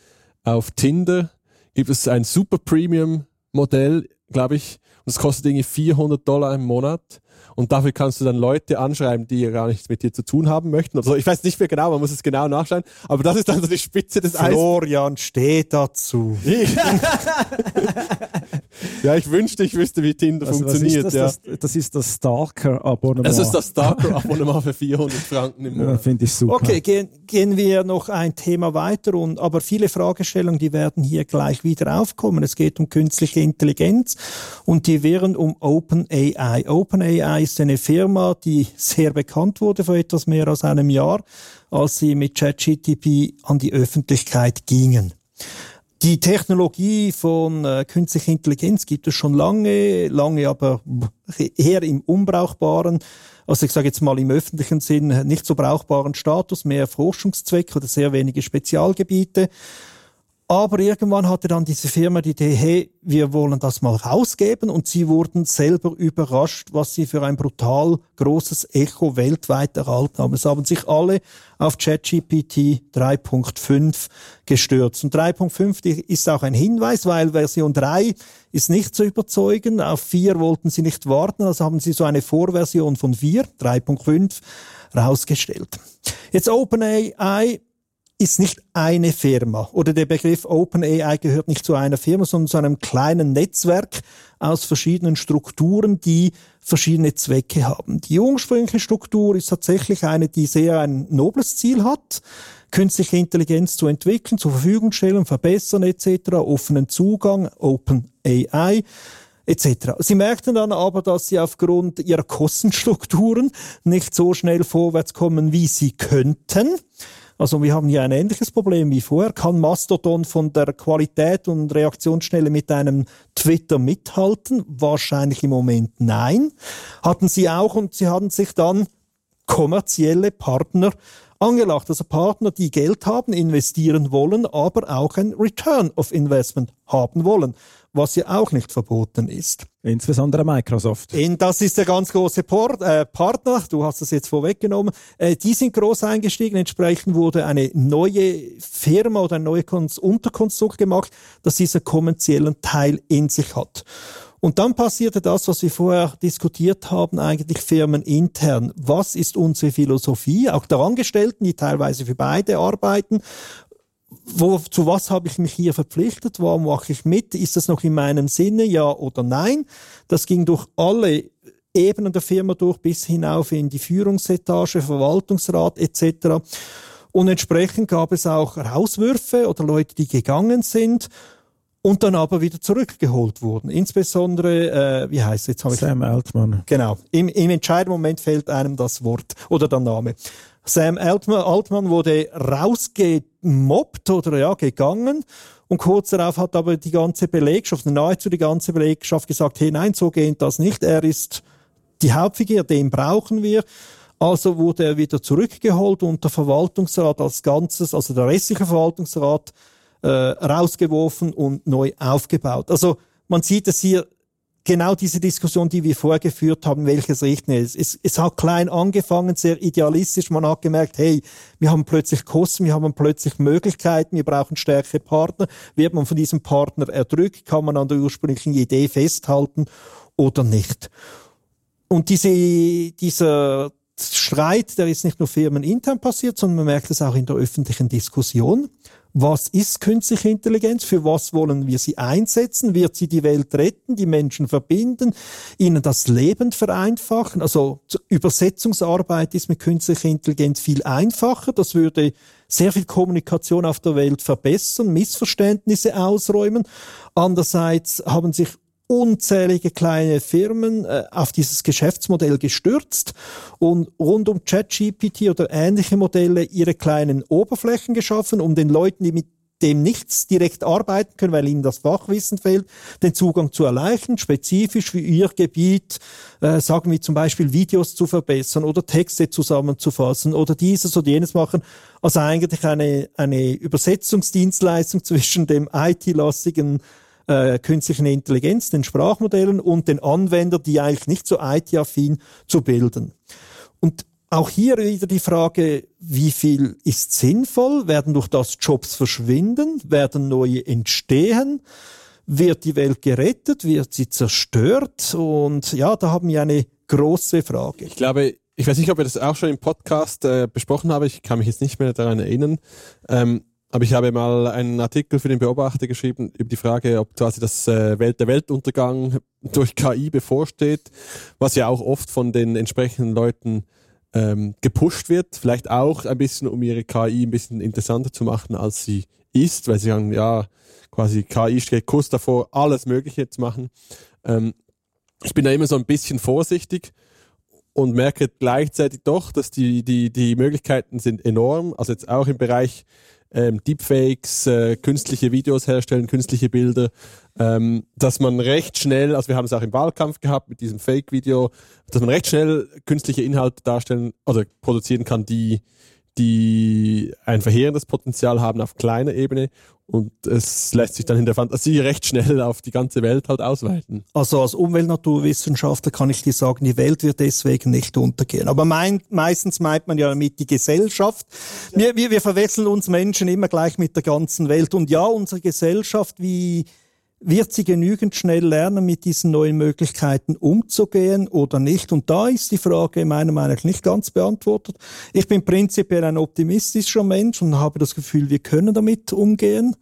Auf Tinder gibt es ein Super Premium Modell, glaube ich, und es kostet irgendwie 400 Dollar im Monat. Und dafür kannst du dann Leute anschreiben, die ja gar nichts mit dir zu tun haben möchten. Also ich weiß nicht mehr genau, man muss es genau nachschauen. Aber das ist dann so die Spitze des Eis. Florian, steht dazu. (laughs) ja, ich wünschte, ich wüsste, wie Tinder also, funktioniert. Das, ja. das, das, ist das Stalker-Abonnement. Das ist das Stalker-Abonnement für 400 Franken im Monat. Ja, Finde ich super. Okay, gehen, gehen wir noch ein Thema weiter. Und, aber viele Fragestellungen, die werden hier gleich wieder aufkommen. Es geht um künstliche Intelligenz und die wären um OpenAI. OpenAI ist eine Firma, die sehr bekannt wurde vor etwas mehr als einem Jahr, als sie mit ChatGTP an die Öffentlichkeit gingen. Die Technologie von äh, künstlicher Intelligenz gibt es schon lange, lange aber eher im unbrauchbaren, also ich sage jetzt mal im öffentlichen Sinn nicht so brauchbaren Status, mehr Forschungszwecke oder sehr wenige Spezialgebiete. Aber irgendwann hatte dann diese Firma die Idee, hey, wir wollen das mal rausgeben und sie wurden selber überrascht, was sie für ein brutal großes Echo weltweit erhalten haben. Es haben sich alle auf ChatGPT 3.5 gestürzt. Und 3.5 ist auch ein Hinweis, weil Version 3 ist nicht zu überzeugen. Auf 4 wollten sie nicht warten, also haben sie so eine Vorversion von 4, 3.5, rausgestellt. Jetzt OpenAI ist nicht eine Firma oder der Begriff OpenAI gehört nicht zu einer Firma, sondern zu einem kleinen Netzwerk aus verschiedenen Strukturen, die verschiedene Zwecke haben. Die ursprüngliche Struktur ist tatsächlich eine, die sehr ein nobles Ziel hat, künstliche Intelligenz zu entwickeln, zur Verfügung stellen, verbessern etc., offenen Zugang, OpenAI etc. Sie merkten dann aber, dass sie aufgrund ihrer Kostenstrukturen nicht so schnell vorwärts kommen, wie sie könnten. Also wir haben hier ein ähnliches Problem wie vorher. Kann Mastodon von der Qualität und Reaktionsschnelle mit einem Twitter mithalten? Wahrscheinlich im Moment nein. Hatten sie auch und sie haben sich dann kommerzielle Partner angelacht. Also Partner, die Geld haben, investieren wollen, aber auch ein Return of Investment haben wollen was ja auch nicht verboten ist. Insbesondere Microsoft. Das ist der ganz große Port, äh, Partner, du hast das jetzt vorweggenommen. Äh, die sind groß eingestiegen, entsprechend wurde eine neue Firma oder ein neues Unterkonstrukt gemacht, das diesen kommerziellen Teil in sich hat. Und dann passierte das, was wir vorher diskutiert haben, eigentlich firmenintern. Was ist unsere Philosophie? Auch der Angestellten, die teilweise für beide arbeiten wo, zu was habe ich mich hier verpflichtet? Warum mache ich mit? Ist das noch in meinem Sinne, ja oder nein? Das ging durch alle Ebenen der Firma durch, bis hinauf in die Führungsetage, Verwaltungsrat etc. Und entsprechend gab es auch Rauswürfe oder Leute, die gegangen sind und dann aber wieder zurückgeholt wurden. Insbesondere, äh, wie heißt es jetzt? Sam ich, Altman. Genau. Im, Im entscheidenden Moment fällt einem das Wort oder der Name. Sam Altman, Altman wurde rausgemobbt oder ja, gegangen. Und kurz darauf hat aber die ganze Belegschaft, nahezu die ganze Belegschaft gesagt, hey, nein, so geht das nicht. Er ist die Hauptfigur, den brauchen wir. Also wurde er wieder zurückgeholt und der Verwaltungsrat als Ganzes, also der restliche Verwaltungsrat, äh, rausgeworfen und neu aufgebaut. Also man sieht es hier genau diese Diskussion, die wir vorgeführt haben, welches richten es. es. Es hat klein angefangen, sehr idealistisch. Man hat gemerkt, hey, wir haben plötzlich Kosten, wir haben plötzlich Möglichkeiten, wir brauchen stärkere Partner. Wird man von diesem Partner erdrückt, kann man an der ursprünglichen Idee festhalten oder nicht. Und diese, dieser Streit, der ist nicht nur firmenintern passiert, sondern man merkt es auch in der öffentlichen Diskussion. Was ist künstliche Intelligenz? Für was wollen wir sie einsetzen? Wird sie die Welt retten, die Menschen verbinden, ihnen das Leben vereinfachen? Also Übersetzungsarbeit ist mit künstlicher Intelligenz viel einfacher. Das würde sehr viel Kommunikation auf der Welt verbessern, Missverständnisse ausräumen. Andererseits haben sich unzählige kleine Firmen äh, auf dieses Geschäftsmodell gestürzt und rund um ChatGPT oder ähnliche Modelle ihre kleinen Oberflächen geschaffen, um den Leuten, die mit dem nichts direkt arbeiten können, weil ihnen das Fachwissen fehlt, den Zugang zu erleichtern, spezifisch für ihr Gebiet, äh, sagen wir zum Beispiel Videos zu verbessern oder Texte zusammenzufassen oder dieses oder jenes machen. Also eigentlich eine, eine Übersetzungsdienstleistung (laughs) zwischen dem IT-lastigen äh, künstlichen Intelligenz, den Sprachmodellen und den Anwender, die eigentlich nicht so IT-affin zu bilden. Und auch hier wieder die Frage, wie viel ist sinnvoll? Werden durch das Jobs verschwinden? Werden neue entstehen? Wird die Welt gerettet? Wird sie zerstört? Und ja, da haben wir eine große Frage. Ich glaube, ich weiß nicht, ob wir das auch schon im Podcast äh, besprochen haben. Ich kann mich jetzt nicht mehr daran erinnern. Ähm, aber ich habe mal einen Artikel für den Beobachter geschrieben über die Frage, ob quasi das äh, Welt, der Weltuntergang (laughs) durch KI bevorsteht, was ja auch oft von den entsprechenden Leuten ähm, gepusht wird. Vielleicht auch ein bisschen, um ihre KI ein bisschen interessanter zu machen, als sie ist, weil sie sagen, ja, quasi KI steht kurz davor, alles Mögliche zu machen. Ähm, ich bin da immer so ein bisschen vorsichtig und merke gleichzeitig doch, dass die, die, die Möglichkeiten sind enorm. Also jetzt auch im Bereich ähm, Deepfakes, äh, künstliche Videos herstellen, künstliche Bilder, ähm, dass man recht schnell, also wir haben es auch im Wahlkampf gehabt mit diesem Fake-Video, dass man recht schnell künstliche Inhalte darstellen, also produzieren kann, die die ein verheerendes Potenzial haben auf kleiner Ebene und es lässt sich dann in der Fantasie recht schnell auf die ganze Welt halt ausweiten. Also als Umweltnaturwissenschaftler kann ich dir sagen, die Welt wird deswegen nicht untergehen. Aber mein, meistens meint man ja damit die Gesellschaft. Wir, wir, wir verwechseln uns Menschen immer gleich mit der ganzen Welt. Und ja, unsere Gesellschaft, wie wird sie genügend schnell lernen, mit diesen neuen Möglichkeiten umzugehen oder nicht? Und da ist die Frage meiner Meinung nach nicht ganz beantwortet. Ich bin prinzipiell ein optimistischer Mensch und habe das Gefühl, wir können damit umgehen.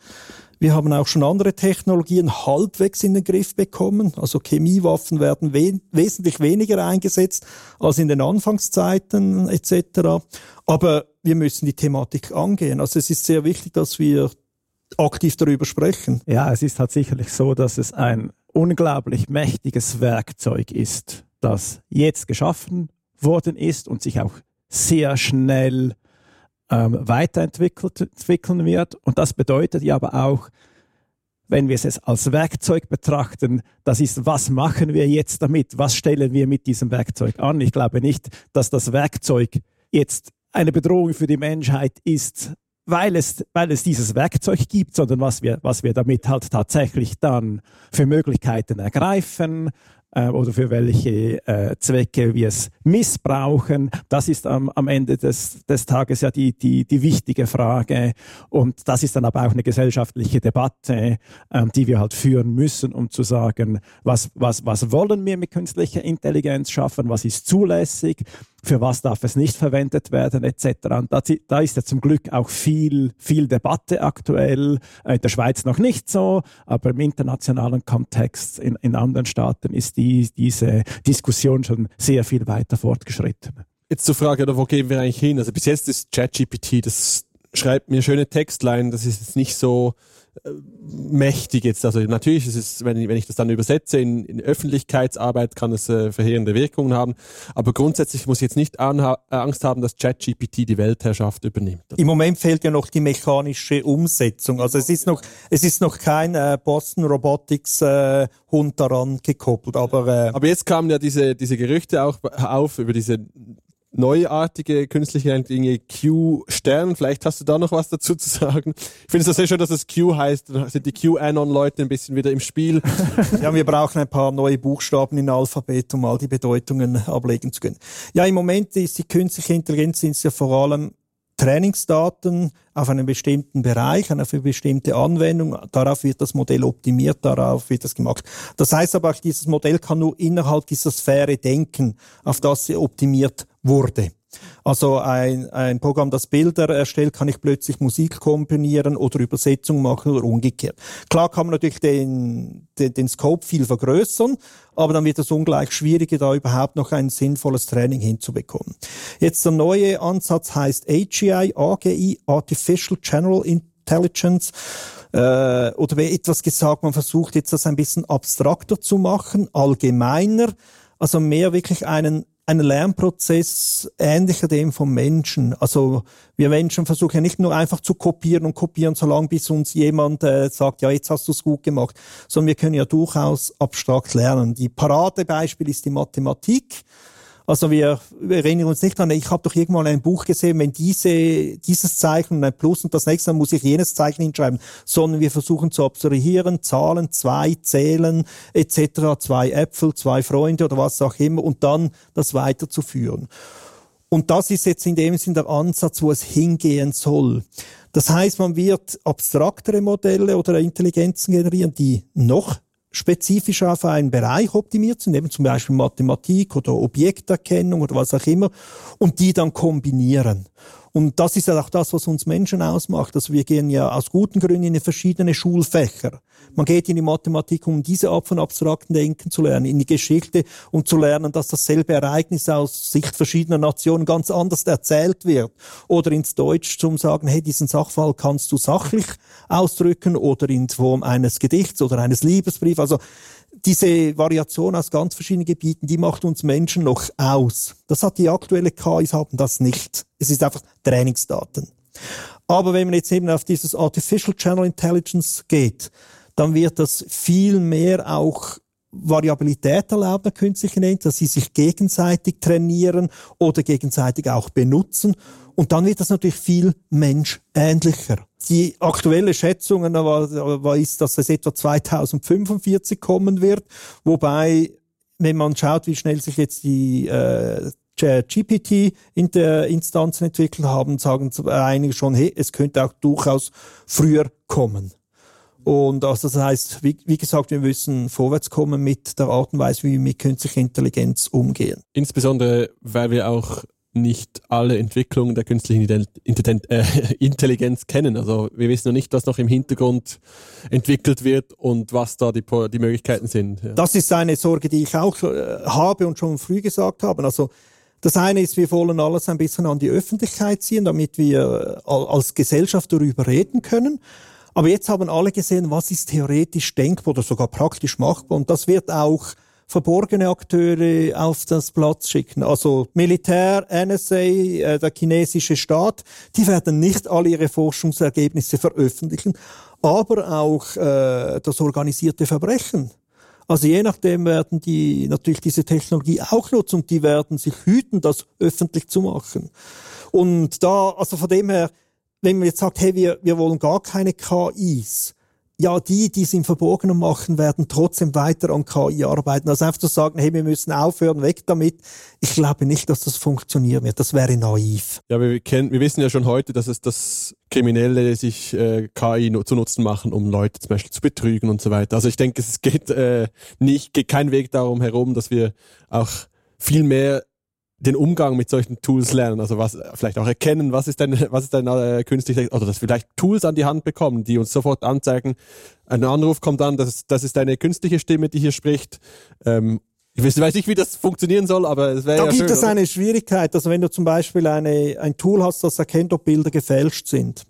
Wir haben auch schon andere Technologien halbwegs in den Griff bekommen. Also Chemiewaffen werden we wesentlich weniger eingesetzt als in den Anfangszeiten etc. Aber wir müssen die Thematik angehen. Also es ist sehr wichtig, dass wir aktiv darüber sprechen. Ja, es ist halt sicherlich so, dass es ein unglaublich mächtiges Werkzeug ist, das jetzt geschaffen worden ist und sich auch sehr schnell ähm, weiterentwickeln wird. Und das bedeutet ja aber auch, wenn wir es als Werkzeug betrachten, das ist, was machen wir jetzt damit? Was stellen wir mit diesem Werkzeug an? Ich glaube nicht, dass das Werkzeug jetzt eine Bedrohung für die Menschheit ist, weil es, weil es dieses Werkzeug gibt, sondern was wir, was wir damit halt tatsächlich dann für Möglichkeiten ergreifen, äh, oder für welche äh, Zwecke wir es missbrauchen. Das ist am, am Ende des, des Tages ja die, die, die wichtige Frage. Und das ist dann aber auch eine gesellschaftliche Debatte, ähm, die wir halt führen müssen, um zu sagen, was, was, was wollen wir mit künstlicher Intelligenz schaffen, was ist zulässig, für was darf es nicht verwendet werden, etc. Und da, da ist ja zum Glück auch viel, viel Debatte aktuell. Äh, in der Schweiz noch nicht so, aber im internationalen Kontext in, in anderen Staaten ist die, diese Diskussion schon sehr viel weiter fortgeschritten. Jetzt zur Frage, wo gehen wir eigentlich hin? Also bis jetzt ist ChatGPT, das schreibt mir schöne Textline, das ist jetzt nicht so mächtig jetzt. Also natürlich ist es, wenn ich, wenn ich das dann übersetze in, in Öffentlichkeitsarbeit, kann es äh, verheerende Wirkungen haben. Aber grundsätzlich muss ich jetzt nicht anha äh, Angst haben, dass ChatGPT die Weltherrschaft übernimmt. Im Moment fehlt ja noch die mechanische Umsetzung. Also es ist noch, es ist noch kein äh, Boston Robotics äh, Hund daran gekoppelt. Aber, äh, aber jetzt kamen ja diese, diese Gerüchte auch auf über diese neuartige künstliche Dinge Q-Stern. Vielleicht hast du da noch was dazu zu sagen. Ich finde es sehr schön, dass es Q heißt. Da sind die QAnon-Leute ein bisschen wieder im Spiel. (laughs) ja, wir brauchen ein paar neue Buchstaben in Alphabet, um all die Bedeutungen ablegen zu können. Ja, im Moment ist die künstliche Intelligenz ja vor allem Trainingsdaten auf einen bestimmten Bereich, auf eine bestimmte Anwendung. Darauf wird das Modell optimiert, darauf wird das gemacht. Das heißt aber auch, dieses Modell kann nur innerhalb dieser Sphäre denken, auf das sie optimiert wurde. Also ein, ein Programm, das Bilder erstellt, kann ich plötzlich Musik kombinieren oder Übersetzung machen oder umgekehrt. Klar kann man natürlich den, den, den Scope viel vergrößern, aber dann wird es ungleich schwieriger, da überhaupt noch ein sinnvolles Training hinzubekommen. Jetzt der neue Ansatz heißt AGI, AGI, Artificial General Intelligence äh, oder wie etwas gesagt, man versucht jetzt das ein bisschen abstrakter zu machen, allgemeiner, also mehr wirklich einen ein Lernprozess ähnlicher dem vom Menschen. Also wir Menschen versuchen ja nicht nur einfach zu kopieren und kopieren, solange bis uns jemand äh, sagt, ja, jetzt hast du es gut gemacht, sondern wir können ja durchaus abstrakt lernen. Die Paradebeispiel ist die Mathematik. Also wir, erinnern uns nicht an, ich habe doch irgendwann ein Buch gesehen, wenn diese, dieses Zeichen und ein Plus und das nächste Mal muss ich jenes Zeichen hinschreiben, sondern wir versuchen zu abstrahieren, Zahlen, zwei, zählen etc., zwei Äpfel, zwei Freunde oder was auch immer und dann das weiterzuführen. Und das ist jetzt in dem Sinn der Ansatz, wo es hingehen soll. Das heißt, man wird abstraktere Modelle oder Intelligenzen generieren, die noch spezifisch auf einen Bereich optimiert sind, eben zum Beispiel Mathematik oder Objekterkennung oder was auch immer, und die dann kombinieren. Und das ist ja auch das, was uns Menschen ausmacht. Also wir gehen ja aus guten Gründen in verschiedene Schulfächer. Man geht in die Mathematik, um diese Art von abstrakten Denken zu lernen, in die Geschichte, um zu lernen, dass dasselbe Ereignis aus Sicht verschiedener Nationen ganz anders erzählt wird. Oder ins Deutsch zum sagen, hey, diesen Sachfall kannst du sachlich ausdrücken oder in Form eines Gedichts oder eines Liebesbriefs. Also diese Variation aus ganz verschiedenen Gebieten, die macht uns Menschen noch aus. Das hat die aktuelle KIs haben das nicht. Es ist einfach Trainingsdaten. Aber wenn man jetzt eben auf dieses Artificial Channel Intelligence geht, dann wird das viel mehr auch Variabilität erlauben, der künstlichen Intelligenz, dass sie sich gegenseitig trainieren oder gegenseitig auch benutzen. Und dann wird das natürlich viel menschähnlicher. Die aktuelle Schätzungen war, ist, dass es etwa 2045 kommen wird, wobei, wenn man schaut, wie schnell sich jetzt die äh, GPT-Instanzen entwickelt haben, sagen einige schon, hey, es könnte auch durchaus früher kommen. Und also das heißt, wie, wie, gesagt, wir müssen vorwärts kommen mit der Art und Weise, wie wir mit künstlicher Intelligenz umgehen. Insbesondere, weil wir auch nicht alle Entwicklungen der künstlichen äh, (laughs) Intelligenz kennen. Also wir wissen noch nicht, was noch im Hintergrund entwickelt wird und was da die, die Möglichkeiten sind. Ja. Das ist eine Sorge, die ich auch äh, habe und schon früh gesagt habe. Also das eine ist, wir wollen alles ein bisschen an die Öffentlichkeit ziehen, damit wir äh, als Gesellschaft darüber reden können. Aber jetzt haben alle gesehen, was ist theoretisch denkbar oder sogar praktisch machbar. Und das wird auch verborgene Akteure auf das Platz schicken. Also Militär, NSA, äh, der chinesische Staat, die werden nicht alle ihre Forschungsergebnisse veröffentlichen, aber auch äh, das organisierte Verbrechen. Also je nachdem werden die natürlich diese Technologie auch nutzen und die werden sich hüten, das öffentlich zu machen. Und da, also von dem her, wenn man jetzt sagt, hey, wir, wir wollen gar keine KIs, ja, die, die es im Verborgenen machen, werden trotzdem weiter an KI arbeiten. Also einfach zu sagen, hey, wir müssen aufhören, weg damit. Ich glaube nicht, dass das funktionieren wird. Das wäre naiv. Ja, wir, kennen, wir wissen ja schon heute, dass es das Kriminelle sich äh, KI zu Nutzen machen, um Leute zum Beispiel zu betrügen und so weiter. Also ich denke, es geht äh, nicht, geht kein Weg darum herum, dass wir auch viel mehr den Umgang mit solchen Tools lernen, also was vielleicht auch erkennen, was ist denn was ist denn äh, künstlich oder dass wir vielleicht Tools an die Hand bekommen, die uns sofort anzeigen, ein Anruf kommt an, das, das ist eine künstliche Stimme, die hier spricht. Ähm, ich weiß nicht, wie das funktionieren soll, aber es wäre Da ja gibt schön, es oder? eine Schwierigkeit. Also wenn du zum Beispiel eine, ein Tool hast, das erkennt, ob Bilder gefälscht sind,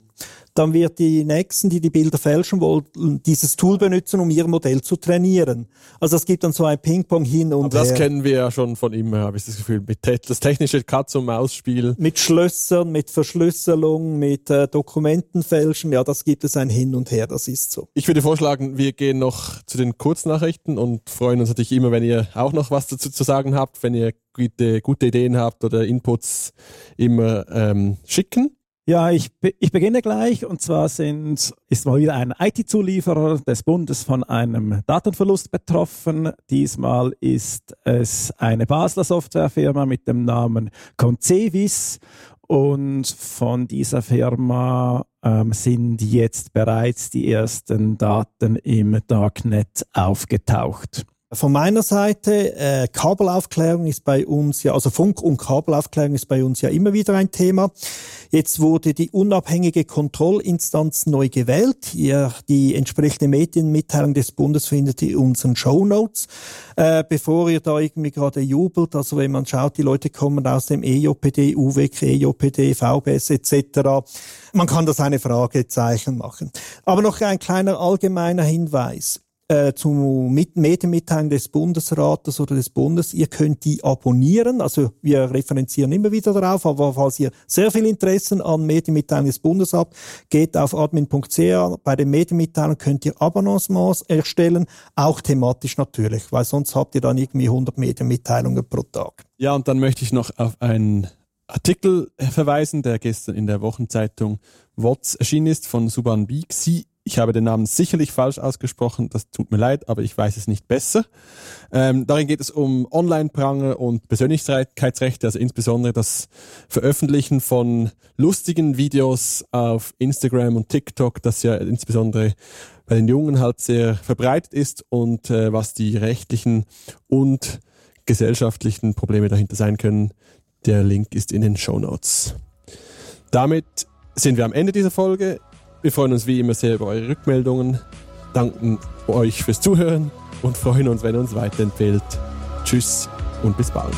dann wird die Nächsten, die die Bilder fälschen wollen, dieses Tool benutzen, um ihr Modell zu trainieren. Also es gibt dann so ein Ping-Pong hin und Aber das her. kennen wir ja schon von immer, habe ich das Gefühl. Mit das technische Katz- und Maus-Spiel. mit Schlössern, mit Verschlüsselung, mit äh, Dokumentenfälschen, ja, das gibt es ein Hin und Her, das ist so. Ich würde vorschlagen, wir gehen noch zu den Kurznachrichten und freuen uns natürlich immer, wenn ihr auch noch was dazu zu sagen habt, wenn ihr gute, gute Ideen habt oder Inputs immer ähm, schicken. Ja, ich, ich beginne gleich und zwar sind, ist mal wieder ein IT-Zulieferer des Bundes von einem Datenverlust betroffen. Diesmal ist es eine Basler Softwarefirma mit dem Namen Concevis und von dieser Firma ähm, sind jetzt bereits die ersten Daten im Darknet aufgetaucht. Von meiner Seite, äh, Kabelaufklärung ist bei uns ja, also Funk- und Kabelaufklärung ist bei uns ja immer wieder ein Thema. Jetzt wurde die unabhängige Kontrollinstanz neu gewählt. Ihr, die entsprechende Medienmitteilung des Bundes findet ihr in unseren Show Notes. Äh, bevor ihr da irgendwie gerade jubelt, also wenn man schaut, die Leute kommen aus dem EJPD, UWEC, EJPD, VBS etc. Man kann das eine Fragezeichen machen. Aber noch ein kleiner allgemeiner Hinweis äh, zu mit Medienmitteilung des Bundesrates oder des Bundes. Ihr könnt die abonnieren. Also wir referenzieren immer wieder darauf, aber falls ihr sehr viel Interessen an Medienmitteilungen des Bundes habt, geht auf admin.ch. Bei den Medienmitteilungen könnt ihr Abonnements erstellen, auch thematisch natürlich, weil sonst habt ihr dann irgendwie 100 Medienmitteilungen pro Tag. Ja, und dann möchte ich noch auf einen Artikel verweisen, der gestern in der Wochenzeitung WOTS erschienen ist von Suban Bieg. Sie, ich habe den Namen sicherlich falsch ausgesprochen, das tut mir leid, aber ich weiß es nicht besser. Ähm, darin geht es um Online-Pranger und Persönlichkeitsrechte, also insbesondere das Veröffentlichen von lustigen Videos auf Instagram und TikTok, das ja insbesondere bei den Jungen halt sehr verbreitet ist und äh, was die rechtlichen und gesellschaftlichen Probleme dahinter sein können. Der Link ist in den Show Notes. Damit sind wir am Ende dieser Folge. Wir freuen uns wie immer sehr über eure Rückmeldungen, danken euch fürs Zuhören und freuen uns, wenn ihr uns weiterempfehlt. Tschüss und bis bald.